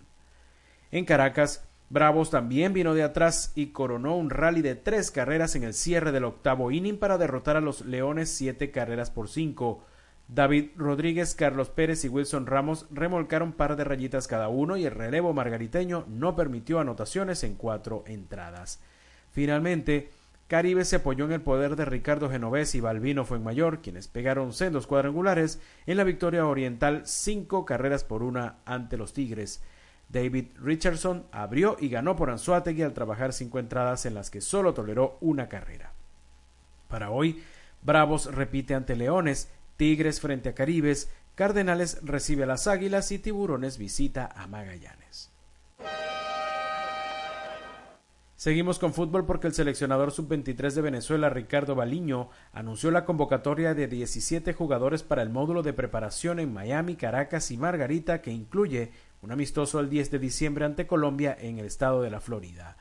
En Caracas, Bravos también vino de atrás y coronó un rally de tres carreras en el cierre del octavo inning para derrotar a los Leones siete carreras por cinco. David Rodríguez, Carlos Pérez y Wilson Ramos remolcaron par de rayitas cada uno y el relevo margariteño no permitió anotaciones en cuatro entradas. Finalmente, Caribe se apoyó en el poder de Ricardo Genovés y Balbino Fuenmayor, quienes pegaron sendos cuadrangulares en la victoria oriental cinco carreras por una ante los Tigres. David Richardson abrió y ganó por Anzuategui al trabajar cinco entradas en las que solo toleró una carrera. Para hoy, Bravos repite ante Leones Tigres frente a Caribes, Cardenales recibe a las Águilas y Tiburones visita a Magallanes. Seguimos con fútbol porque el seleccionador sub-23 de Venezuela, Ricardo Baliño, anunció la convocatoria de 17 jugadores para el módulo de preparación en Miami, Caracas y Margarita que incluye un amistoso el 10 de diciembre ante Colombia en el estado de la Florida.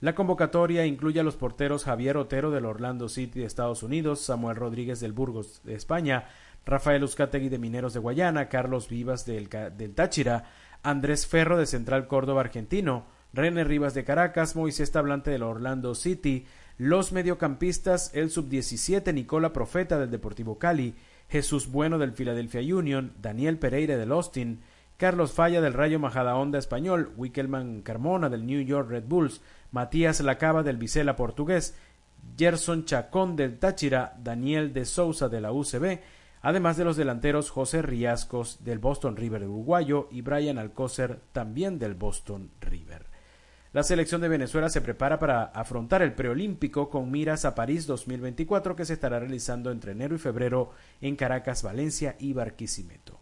La convocatoria incluye a los porteros Javier Otero del Orlando City de Estados Unidos, Samuel Rodríguez del Burgos de España, Rafael Uzcategui de Mineros de Guayana, Carlos Vivas del, del Táchira, Andrés Ferro de Central Córdoba Argentino, René Rivas de Caracas, Moisés Tablante del Orlando City, los mediocampistas, el sub-17 Nicola Profeta del Deportivo Cali, Jesús Bueno del Philadelphia Union, Daniel Pereira del Austin, Carlos Falla del Rayo Majadahonda Español, Wickelman Carmona del New York Red Bulls, Matías Lacaba del Vicela portugués, Gerson Chacón del Táchira, Daniel de Sousa de la UCB, además de los delanteros José Riascos del Boston River uruguayo y Brian Alcócer también del Boston River. La selección de Venezuela se prepara para afrontar el preolímpico con miras a París 2024 que se estará realizando entre enero y febrero en Caracas, Valencia y Barquisimeto.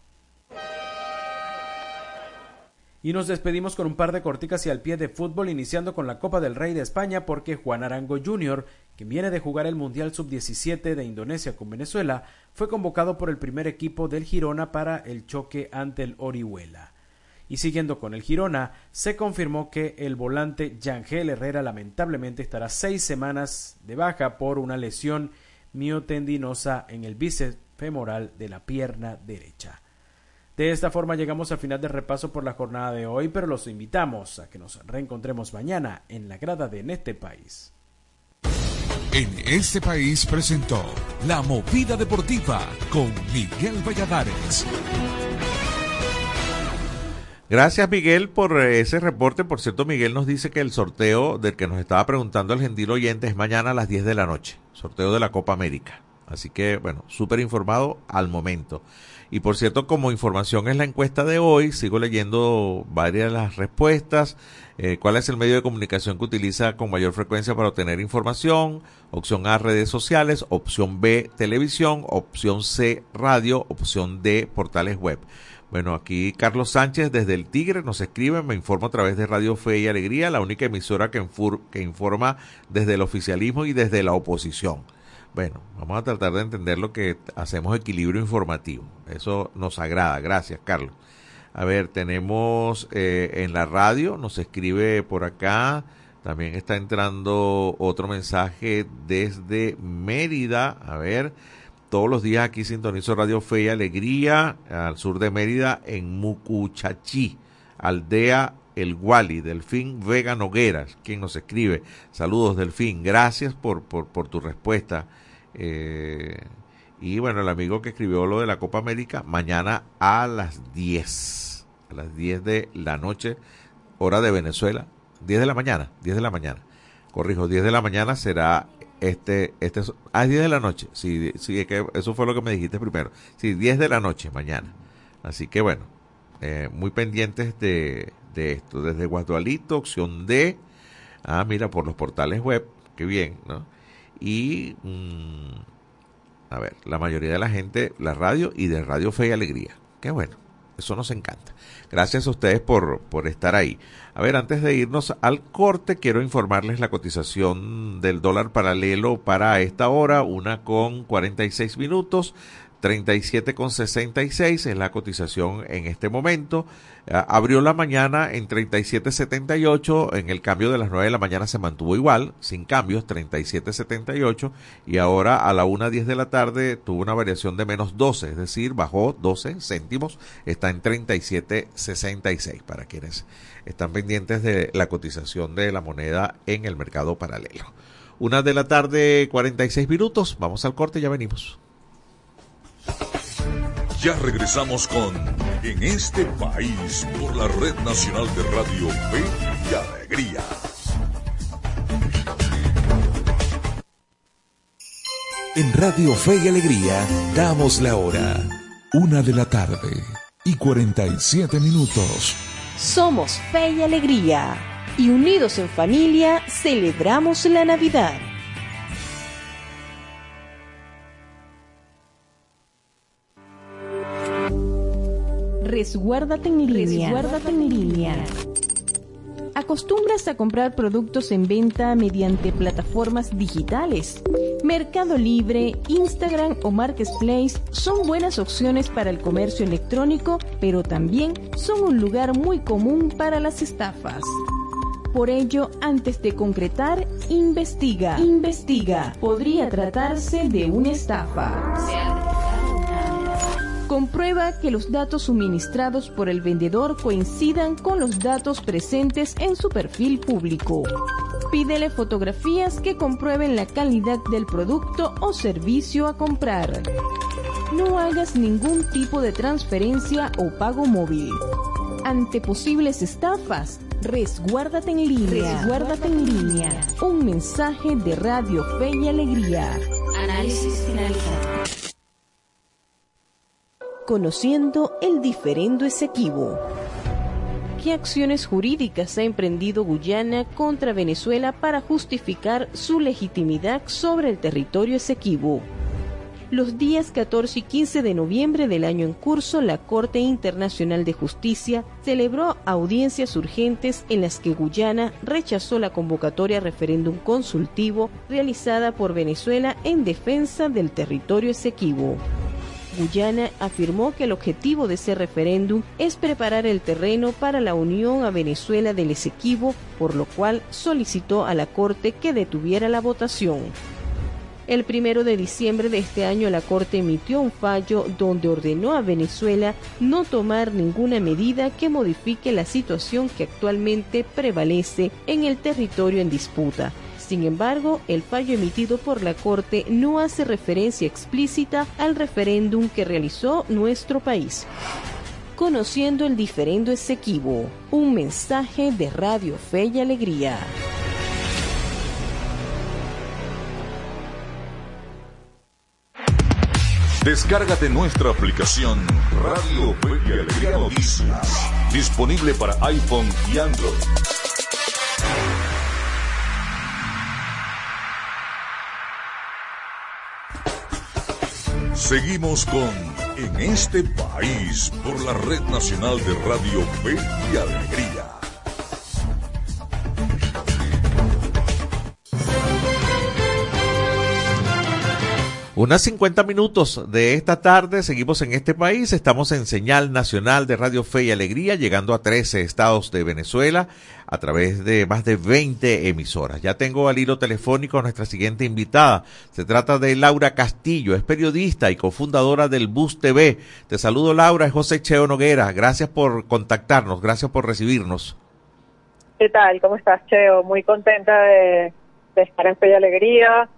Y nos despedimos con un par de corticas y al pie de fútbol, iniciando con la Copa del Rey de España, porque Juan Arango Jr., quien viene de jugar el Mundial Sub-17 de Indonesia con Venezuela, fue convocado por el primer equipo del Girona para el choque ante el Orihuela. Y siguiendo con el Girona, se confirmó que el volante Yangel Herrera lamentablemente estará seis semanas de baja por una lesión miotendinosa en el bíceps femoral de la pierna derecha. De esta forma llegamos al final del repaso por la jornada de hoy, pero los invitamos a que nos reencontremos mañana en la grada de En este país. En este país presentó La Movida Deportiva con Miguel Valladares. Gracias Miguel por ese reporte. Por cierto, Miguel nos dice que el sorteo del que nos estaba preguntando el gentil oyente es mañana a las 10 de la noche. Sorteo de la Copa América. Así que, bueno, súper informado al momento. Y por cierto, como información es la encuesta de hoy, sigo leyendo varias de las respuestas. Eh, ¿Cuál es el medio de comunicación que utiliza con mayor frecuencia para obtener información? Opción A, redes sociales. Opción B, televisión. Opción C, radio. Opción D, portales web. Bueno, aquí Carlos Sánchez desde el Tigre nos escribe, me informa a través de Radio Fe y Alegría, la única emisora que, que informa desde el oficialismo y desde la oposición. Bueno, vamos a tratar de entender lo que hacemos equilibrio informativo. Eso nos agrada. Gracias, Carlos. A ver, tenemos eh, en la radio, nos escribe por acá, también está entrando otro mensaje desde Mérida. A ver, todos los días aquí sintonizo Radio Fe y Alegría, al sur de Mérida, en Mucuchachí, aldea El Guali, Delfín Vega Nogueras, quien nos escribe. Saludos, Delfín. Gracias por, por, por tu respuesta. Eh, y bueno, el amigo que escribió lo de la Copa América, mañana a las 10, a las 10 de la noche, hora de Venezuela, 10 de la mañana, 10 de la mañana. Corrijo, 10 de la mañana será este, este, ah, 10 de la noche, sí, sí, que eso fue lo que me dijiste primero. Sí, 10 de la noche mañana. Así que bueno, eh, muy pendientes de, de esto. Desde Guadualito, opción D. Ah, mira, por los portales web, qué bien, ¿no? Y mm, a ver, la mayoría de la gente, la radio y de Radio Fe y Alegría. Qué bueno, eso nos encanta. Gracias a ustedes por, por estar ahí. A ver, antes de irnos al corte, quiero informarles la cotización del dólar paralelo para esta hora, una con 46 minutos. 37,66 es la cotización en este momento. Ah, abrió la mañana en 37,78. En el cambio de las 9 de la mañana se mantuvo igual, sin cambios, 37,78. Y ahora a la 1.10 de la tarde tuvo una variación de menos 12, es decir, bajó 12 céntimos. Está en 37,66 para quienes están pendientes de la cotización de la moneda en el mercado paralelo. Una de la tarde, 46 minutos. Vamos al corte, ya venimos. Ya regresamos con En este país por la Red Nacional de Radio Fe y Alegría. En Radio Fe y Alegría damos la hora. Una de la tarde y 47 minutos. Somos Fe y Alegría y unidos en familia celebramos la Navidad. Resguárdate en línea. Resguárdate en línea. ¿Acostumbras a comprar productos en venta mediante plataformas digitales? Mercado Libre, Instagram o Marketplace son buenas opciones para el comercio electrónico, pero también son un lugar muy común para las estafas. Por ello, antes de concretar, investiga. Investiga. Podría tratarse de una estafa. Comprueba que los datos suministrados por el vendedor coincidan con los datos presentes en su perfil público. Pídele fotografías que comprueben la calidad del producto o servicio a comprar. No hagas ningún tipo de transferencia o pago móvil. Ante posibles estafas, resguárdate en línea. Resguárdate en línea. Un mensaje de Radio Fe y Alegría. Análisis finalizado. Conociendo el diferendo Esequibo. ¿Qué acciones jurídicas ha emprendido Guyana contra Venezuela para justificar su legitimidad sobre el territorio Esequibo? Los días 14 y 15 de noviembre del año en curso, la Corte Internacional de Justicia celebró audiencias urgentes en las que Guyana rechazó la convocatoria a referéndum consultivo realizada por Venezuela en defensa del territorio Esequibo. Guyana afirmó que el objetivo de ese referéndum es preparar el terreno para la unión a Venezuela del Esequibo, por lo cual solicitó a la Corte que detuviera la votación. El primero de diciembre de este año la Corte emitió un fallo donde ordenó a Venezuela no tomar ninguna medida que modifique la situación que actualmente prevalece en el territorio en disputa. Sin embargo, el fallo emitido por la Corte no hace referencia explícita al referéndum que realizó nuestro país. Conociendo el diferendo Esequibo, un mensaje de Radio Fe y Alegría. Descárgate nuestra aplicación Radio Fe y Alegría Noticias, disponible para iPhone y Android. Seguimos con En este país por la Red Nacional de Radio Fe y Alegría. Unas 50 minutos de esta tarde, seguimos en este país, estamos en señal nacional de Radio Fe y Alegría, llegando a 13 estados de Venezuela a través de más de 20 emisoras. Ya tengo al hilo telefónico a nuestra siguiente invitada. Se trata de Laura Castillo, es periodista y cofundadora del Bus TV. Te saludo Laura, es José Cheo Noguera. Gracias por contactarnos, gracias por recibirnos. ¿Qué tal? ¿Cómo estás, Cheo? Muy contenta de, de estar en Fe y Alegría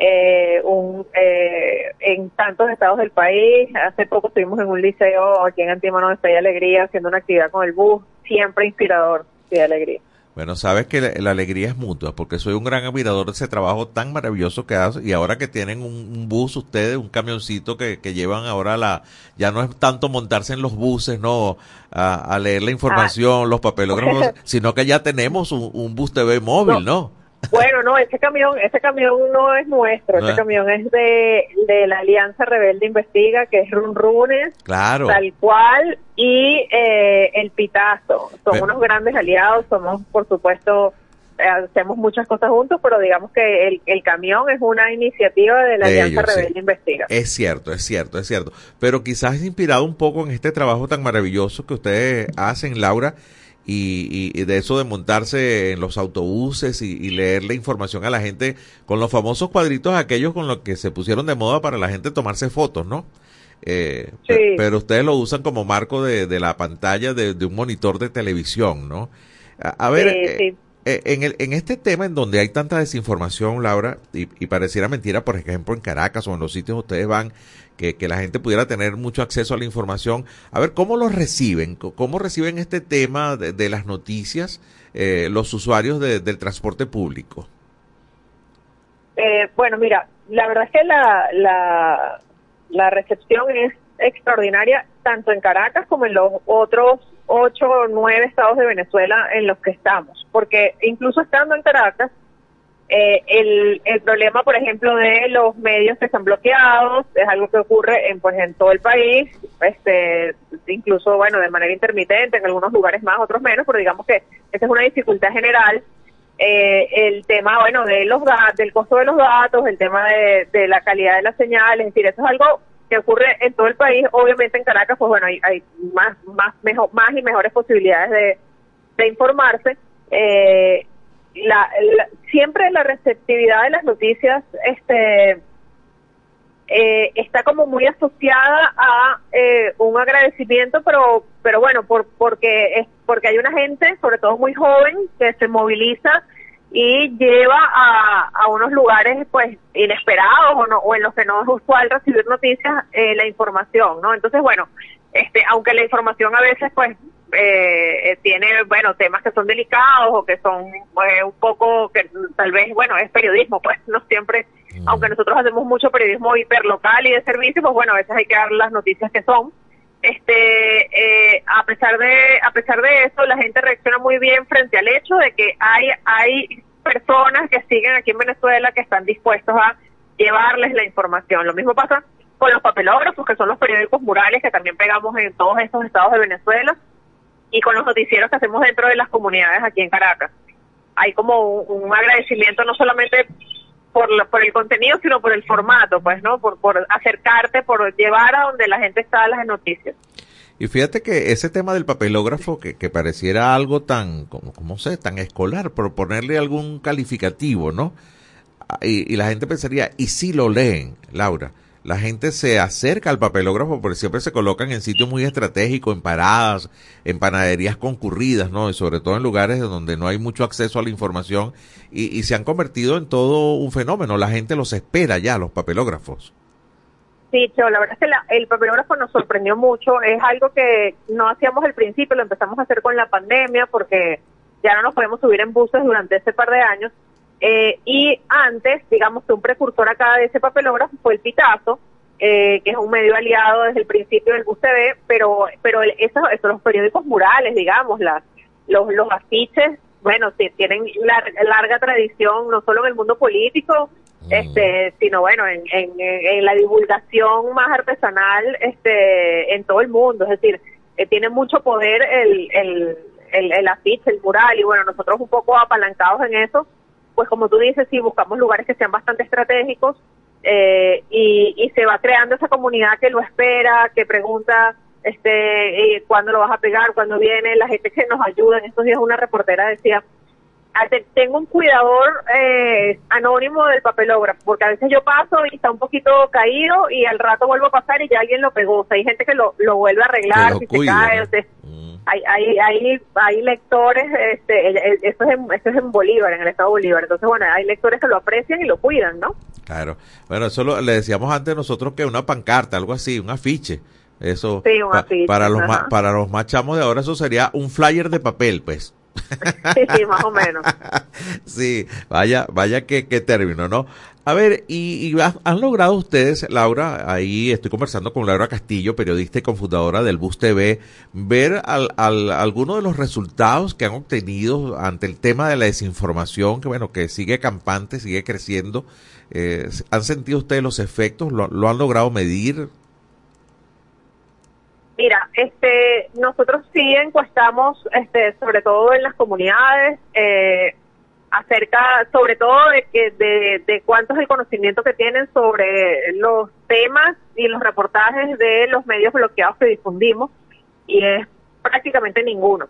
eh, un, eh, en tantos estados del país. Hace poco estuvimos en un liceo aquí en Antímano de Fe y Alegría haciendo una actividad con el bus, siempre inspirador de Alegría. Bueno, sabes que la, alegría es mutua, porque soy un gran admirador de ese trabajo tan maravilloso que hace. Y ahora que tienen un, bus ustedes, un camioncito que, que, llevan ahora la. Ya no es tanto montarse en los buses, no, a, leer la información, ah. los papelógrafos, sino que ya tenemos un, bus TV móvil, ¿no? Bueno, no, ese camión, ese camión no es nuestro, ese ah. camión es de, de la Alianza Rebelde Investiga, que es Run Runes, claro. tal cual, y eh, el Pitazo. Son unos grandes aliados, somos, por supuesto, eh, hacemos muchas cosas juntos, pero digamos que el, el camión es una iniciativa de la Alianza Rebelde Investiga. Es cierto, es cierto, es cierto. Pero quizás es inspirado un poco en este trabajo tan maravilloso que ustedes hacen, Laura, y, de eso de montarse en los autobuses y, leer la información a la gente con los famosos cuadritos aquellos con los que se pusieron de moda para la gente tomarse fotos, ¿no? Eh, Pero ustedes lo usan como marco de, la pantalla de, un monitor de televisión, ¿no? A, ver, eh, eh, en, el, en este tema en donde hay tanta desinformación, Laura, y, y, pareciera mentira, por ejemplo, en Caracas o en los sitios ustedes van, que, la gente pudiera tener mucho acceso a la información. A ver, ¿cómo lo reciben? ¿Cómo reciben este tema de, las noticias eh, los usuarios del transporte público? Eh, bueno, mira, la verdad es que la, la, la recepción es extraordinaria tanto en Caracas como en los otros ocho o nueve estados de Venezuela en los que estamos, porque incluso estando en Caracas, eh, el, el problema, por ejemplo, de los medios que están bloqueados es algo que ocurre en, pues, en todo el país, este, incluso, bueno, de manera intermitente, en algunos lugares más, otros menos, pero digamos que esa es una dificultad general. Eh, el tema, bueno, de los del costo de los datos, el tema de, de la calidad de las señales, es decir, eso es algo que ocurre en todo el país. Obviamente en Caracas, pues bueno, hay, hay más, más, mejor, más y mejores posibilidades de, de informarse. Eh, la, siempre la receptividad de las noticias este eh, está como muy asociada a eh, un agradecimiento pero pero bueno por porque es porque hay una gente sobre todo muy joven que se moviliza y lleva a, a unos lugares pues inesperados o, no, o en los que no es usual recibir noticias eh, la información no entonces bueno este aunque la información a veces pues eh, tiene, bueno, temas que son delicados o que son eh, un poco, que tal vez, bueno, es periodismo, pues no siempre, aunque nosotros hacemos mucho periodismo hiperlocal y de servicio, pues bueno, a veces hay que dar las noticias que son. este, eh, a pesar de, a pesar de eso, la gente reacciona muy bien frente al hecho de que hay, hay personas que siguen aquí en Venezuela que están dispuestos a llevarles la información. Lo mismo pasa con los papelógrafos, que son los periódicos murales que también pegamos en todos estos estados de Venezuela, y con los noticieros que hacemos dentro de las comunidades aquí en Caracas. Hay como un, agradecimiento no solamente por, por el contenido, sino por el formato, pues, ¿no? Por, por acercarte, por llevar a donde la gente está las noticias. Y fíjate que ese tema del papelógrafo, que, que pareciera algo tan, como, como sé, tan escolar, por ponerle algún calificativo, ¿no? Ah, y, y la gente pensaría, ¿y si lo leen, Laura? La gente se acerca al papelógrafo porque siempre se colocan en sitios muy estratégicos, en paradas, en panaderías concurridas, ¿no? Y sobre todo en lugares donde no hay mucho acceso a la información y, se han convertido en todo un fenómeno. La gente los espera ya, los papelógrafos. Sí, Cheo, la verdad es que el papelógrafo nos sorprendió mucho. Es algo que no hacíamos al principio, lo empezamos a hacer con la pandemia porque ya no nos podemos subir en buses durante ese par de años eh, y antes, digamos que un precursor acá de ese papelógrafo fue el Pitazo, eh, que es un medio aliado desde el principio del TV, pero, pero esos, los periódicos murales, digamos, las, los, los afiches, bueno, tienen larga tradición, no solo en el mundo político, mm. este, sino bueno, en, en, en, la divulgación más artesanal este, en todo el mundo. Es decir, eh, tiene mucho poder el, el, el, el afiche, el mural, y bueno, nosotros un poco apalancados en eso, pues como tú dices, sí, buscamos lugares que sean bastante estratégicos eh, y, se va creando esa comunidad que lo espera, que pregunta este eh, cuándo lo vas a pegar, cuándo viene, la gente que nos ayuda. En estos días una reportera decía, ah, tengo un cuidador eh, anónimo del papelógrafo, porque a veces yo paso y está un poquito caído y al rato vuelvo a pasar y ya alguien lo pegó. O sea, hay gente que lo, lo vuelve a arreglar si se cae. O sea, hay, hay, hay, hay lectores, este, esto es, en, esto es en Bolívar, en el estado de Bolívar, entonces bueno, hay lectores que lo aprecian y lo cuidan, ¿no? Claro, bueno, eso le decíamos antes nosotros que una pancarta, algo así, un afiche, eso sí, un afiche, para los para los más chamos de ahora eso sería un flyer de papel, pues. sí, más o menos. sí, vaya, vaya que, qué término, ¿no? A ver, y, han logrado ustedes, Laura, ahí estoy conversando con Laura Castillo, periodista y cofundadora del Bus TV, ver al, al, algunos de los resultados que han obtenido ante el tema de la desinformación, que bueno, que sigue campante, sigue creciendo. Eh, ¿Han sentido ustedes los efectos? ¿Lo, ¿Lo, han logrado medir? Mira, este, nosotros sí encuestamos, este, sobre todo en las comunidades, eh, acerca sobre todo de que de, de cuánto es el conocimiento que tienen sobre los temas y los reportajes de los medios bloqueados que difundimos y es prácticamente ninguno.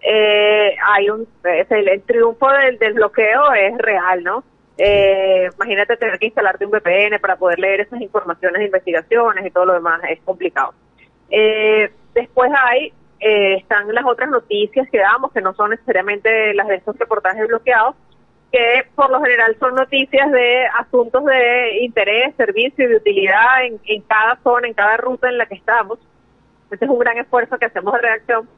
Eh, hay un el, triunfo del, del, bloqueo es real, ¿no? Eh, imagínate tener que instalarte un VPN para poder leer esas informaciones de investigaciones y todo lo demás, es complicado. Eh, después hay eh, están las otras noticias que damos, que no son necesariamente las de estos reportajes bloqueados, que por lo general son noticias de asuntos de interés, servicio y de utilidad en, cada zona, en cada ruta en la que estamos. Este es un gran esfuerzo que hacemos de reacción.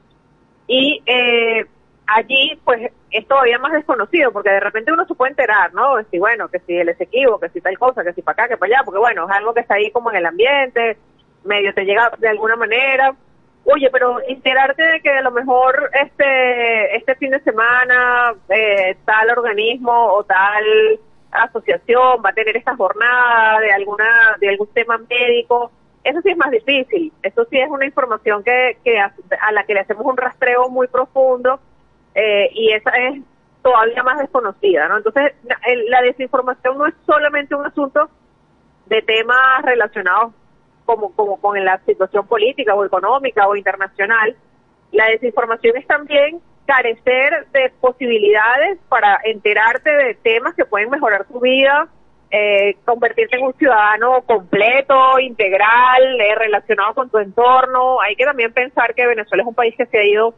Y eh, allí, pues, es todavía más desconocido, porque de repente uno se puede enterar, ¿no? Si, bueno, que si él es equivo, que si tal cosa, que si para acá, que para allá, porque, bueno, es algo que está ahí como en el ambiente, medio te llega de alguna manera, oye, pero enterarte de que a lo mejor este, este fin de semana eh, tal organismo o tal asociación va a tener esta jornada de alguna de algún tema médico, eso sí es más difícil. Eso sí es una información que, que a, la que le hacemos un rastreo muy profundo eh, y esa es todavía más desconocida, ¿no? Entonces, la desinformación no es solamente un asunto de temas relacionados como, como con la situación política o económica o internacional, la desinformación es también carecer de posibilidades para enterarte de temas que pueden mejorar tu vida, eh, convertirte en un ciudadano completo, integral, eh, relacionado con tu entorno. Hay que también pensar que Venezuela es un país que se ha ido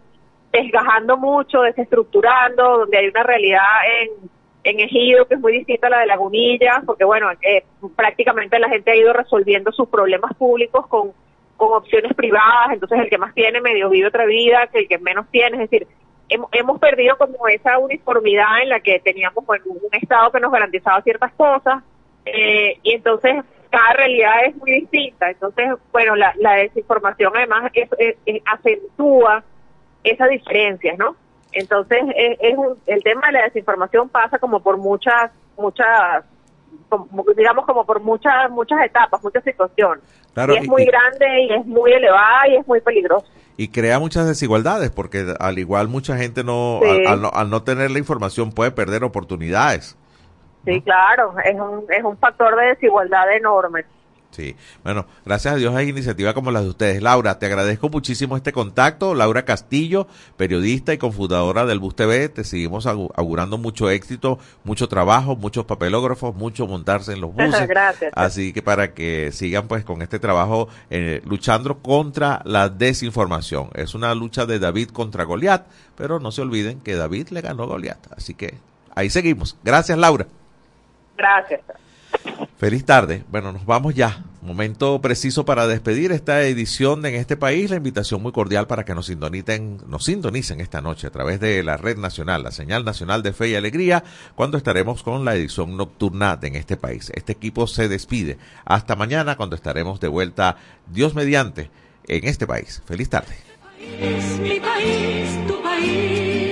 desgajando mucho, desestructurando, donde hay una realidad en en Ejido, que es muy distinta a la de Lagunilla, porque bueno, eh, prácticamente la gente ha ido resolviendo sus problemas públicos con, con opciones privadas, entonces el que más tiene medio vive otra vida que el que menos tiene, es decir, hemos, perdido como esa uniformidad en la que teníamos un Estado que nos garantizaba ciertas cosas, eh, y entonces cada realidad es muy distinta. Entonces, bueno, la, la desinformación además es, acentúa esas diferencias, ¿no? Entonces, es, un, el tema de la desinformación pasa como por muchas, muchas, digamos como por muchas, muchas etapas, muchas situaciones. y es muy grande y es muy elevada y es muy peligroso y crea muchas desigualdades porque al igual mucha gente no, al, no, tener la información puede perder oportunidades. Sí, claro, es un, es un factor de desigualdad enorme. Sí, bueno, gracias a Dios hay iniciativas como las de ustedes. Laura, te agradezco muchísimo este contacto. Laura Castillo, periodista y cofundadora del Bus TV, te seguimos augurando mucho éxito, mucho trabajo, muchos papelógrafos, mucho montarse en los buses. gracias. Así que para que sigan pues con este trabajo eh, luchando contra la desinformación. Es una lucha de David contra Goliat, pero no se olviden que David le ganó a Goliat. Así que ahí seguimos. Gracias, Laura. Gracias. Feliz tarde. Bueno, nos vamos ya. Momento preciso para despedir esta edición de En este país. La invitación muy cordial para que nos sintonicen, nos sintonicen esta noche a través de la red nacional, la señal nacional de fe y alegría, cuando estaremos con la edición nocturna de En este país. Este equipo se despide. Hasta mañana cuando estaremos de vuelta, Dios mediante, en este país. Feliz tarde. mi país, tu país.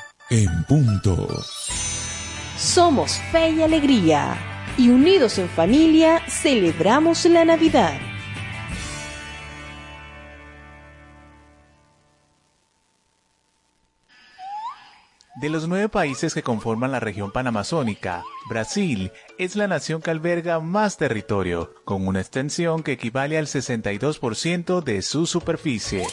en punto. Somos fe y alegría y unidos en familia celebramos la Navidad. De los nueve países que conforman la región panamazónica, Brasil es la nación que alberga más territorio, con una extensión que equivale al 62% de su superficie.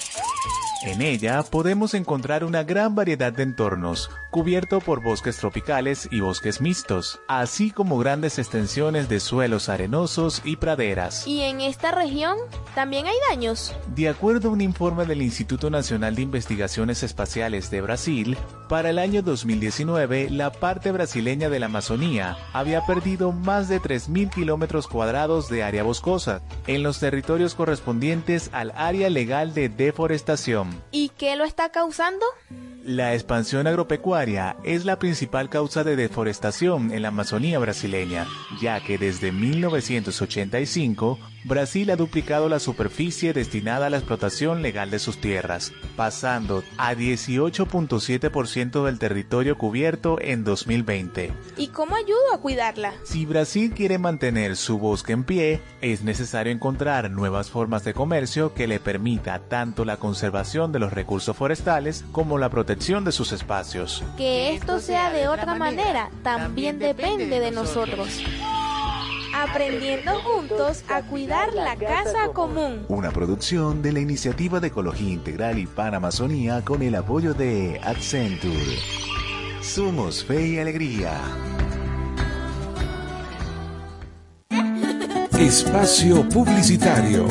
En ella podemos encontrar una gran variedad de entornos, cubierto por bosques tropicales y bosques mixtos, así como grandes extensiones de suelos arenosos y praderas. ¿Y en esta región también hay daños? De acuerdo a un informe del Instituto Nacional de Investigaciones Espaciales de Brasil, para el año 2019 la parte brasileña de la Amazonía había perdido más de 3.000 kilómetros cuadrados de área boscosa en los territorios correspondientes al área legal de deforestación. ¿Y qué lo está causando? La expansión agropecuaria es la principal causa de deforestación en la Amazonía brasileña, ya que desde 1985 Brasil ha duplicado la superficie destinada a la explotación legal de sus tierras, pasando a 18.7% del territorio cubierto en 2020. ¿Y cómo ayudo a cuidarla? Si Brasil quiere mantener su bosque en pie, es necesario encontrar nuevas formas de comercio que le permita tanto la conservación de los recursos forestales como la protección de sus espacios. Que esto sea de otra manera también depende de nosotros aprendiendo juntos a cuidar la casa común. Una producción de la Iniciativa de Ecología Integral y Panamazonía con el apoyo de Accenture. Somos fe y alegría. Espacio Publicitario.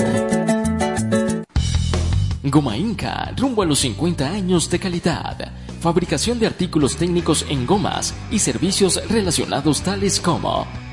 Goma Inca, rumbo a los 50 años de calidad. Fabricación de artículos técnicos en gomas y servicios relacionados tales como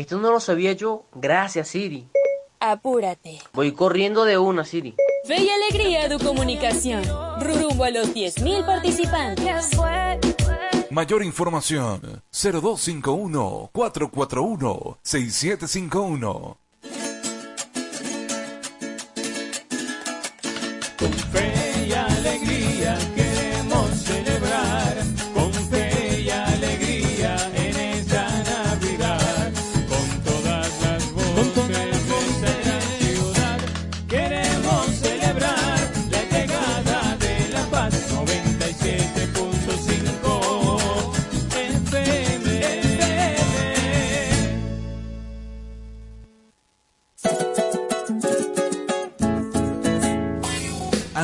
esto no lo sabía yo. Gracias, Siri. Apúrate. Voy corriendo de una, Siri. Fe y alegría de comunicación. Rumbo a los 10.000 participantes. Mayor información 0251 441 6751.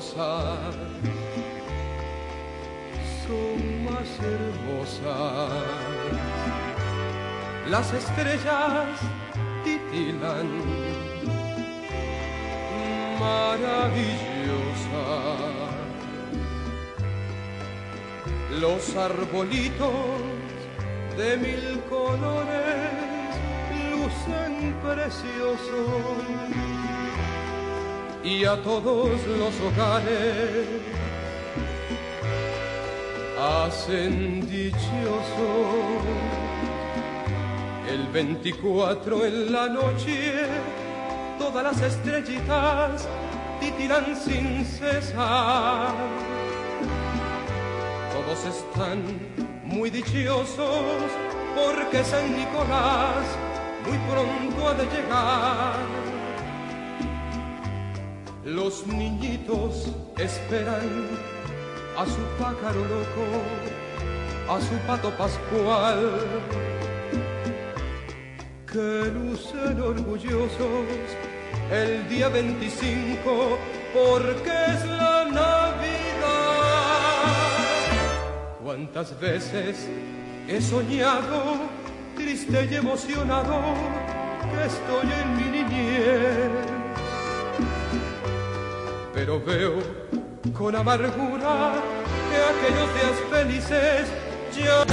Son más hermosas. Las estrellas titilan maravillosas. Los arbolitos de mil colores lucen preciosos y a todos los hogares hacen dichosos. El 24 en la noche, todas las estrellitas titilan sin cesar. Todos están muy dichosos porque San Nicolás muy pronto ha de llegar. Los niñitos esperan a su pájaro loco, a su pato pascual, que lucen orgullosos el día 25 porque es la Navidad. ¿Cuántas veces he soñado, triste y emocionado, que estoy en mi niñez? Pero veo con amargura que aquellos días felices ya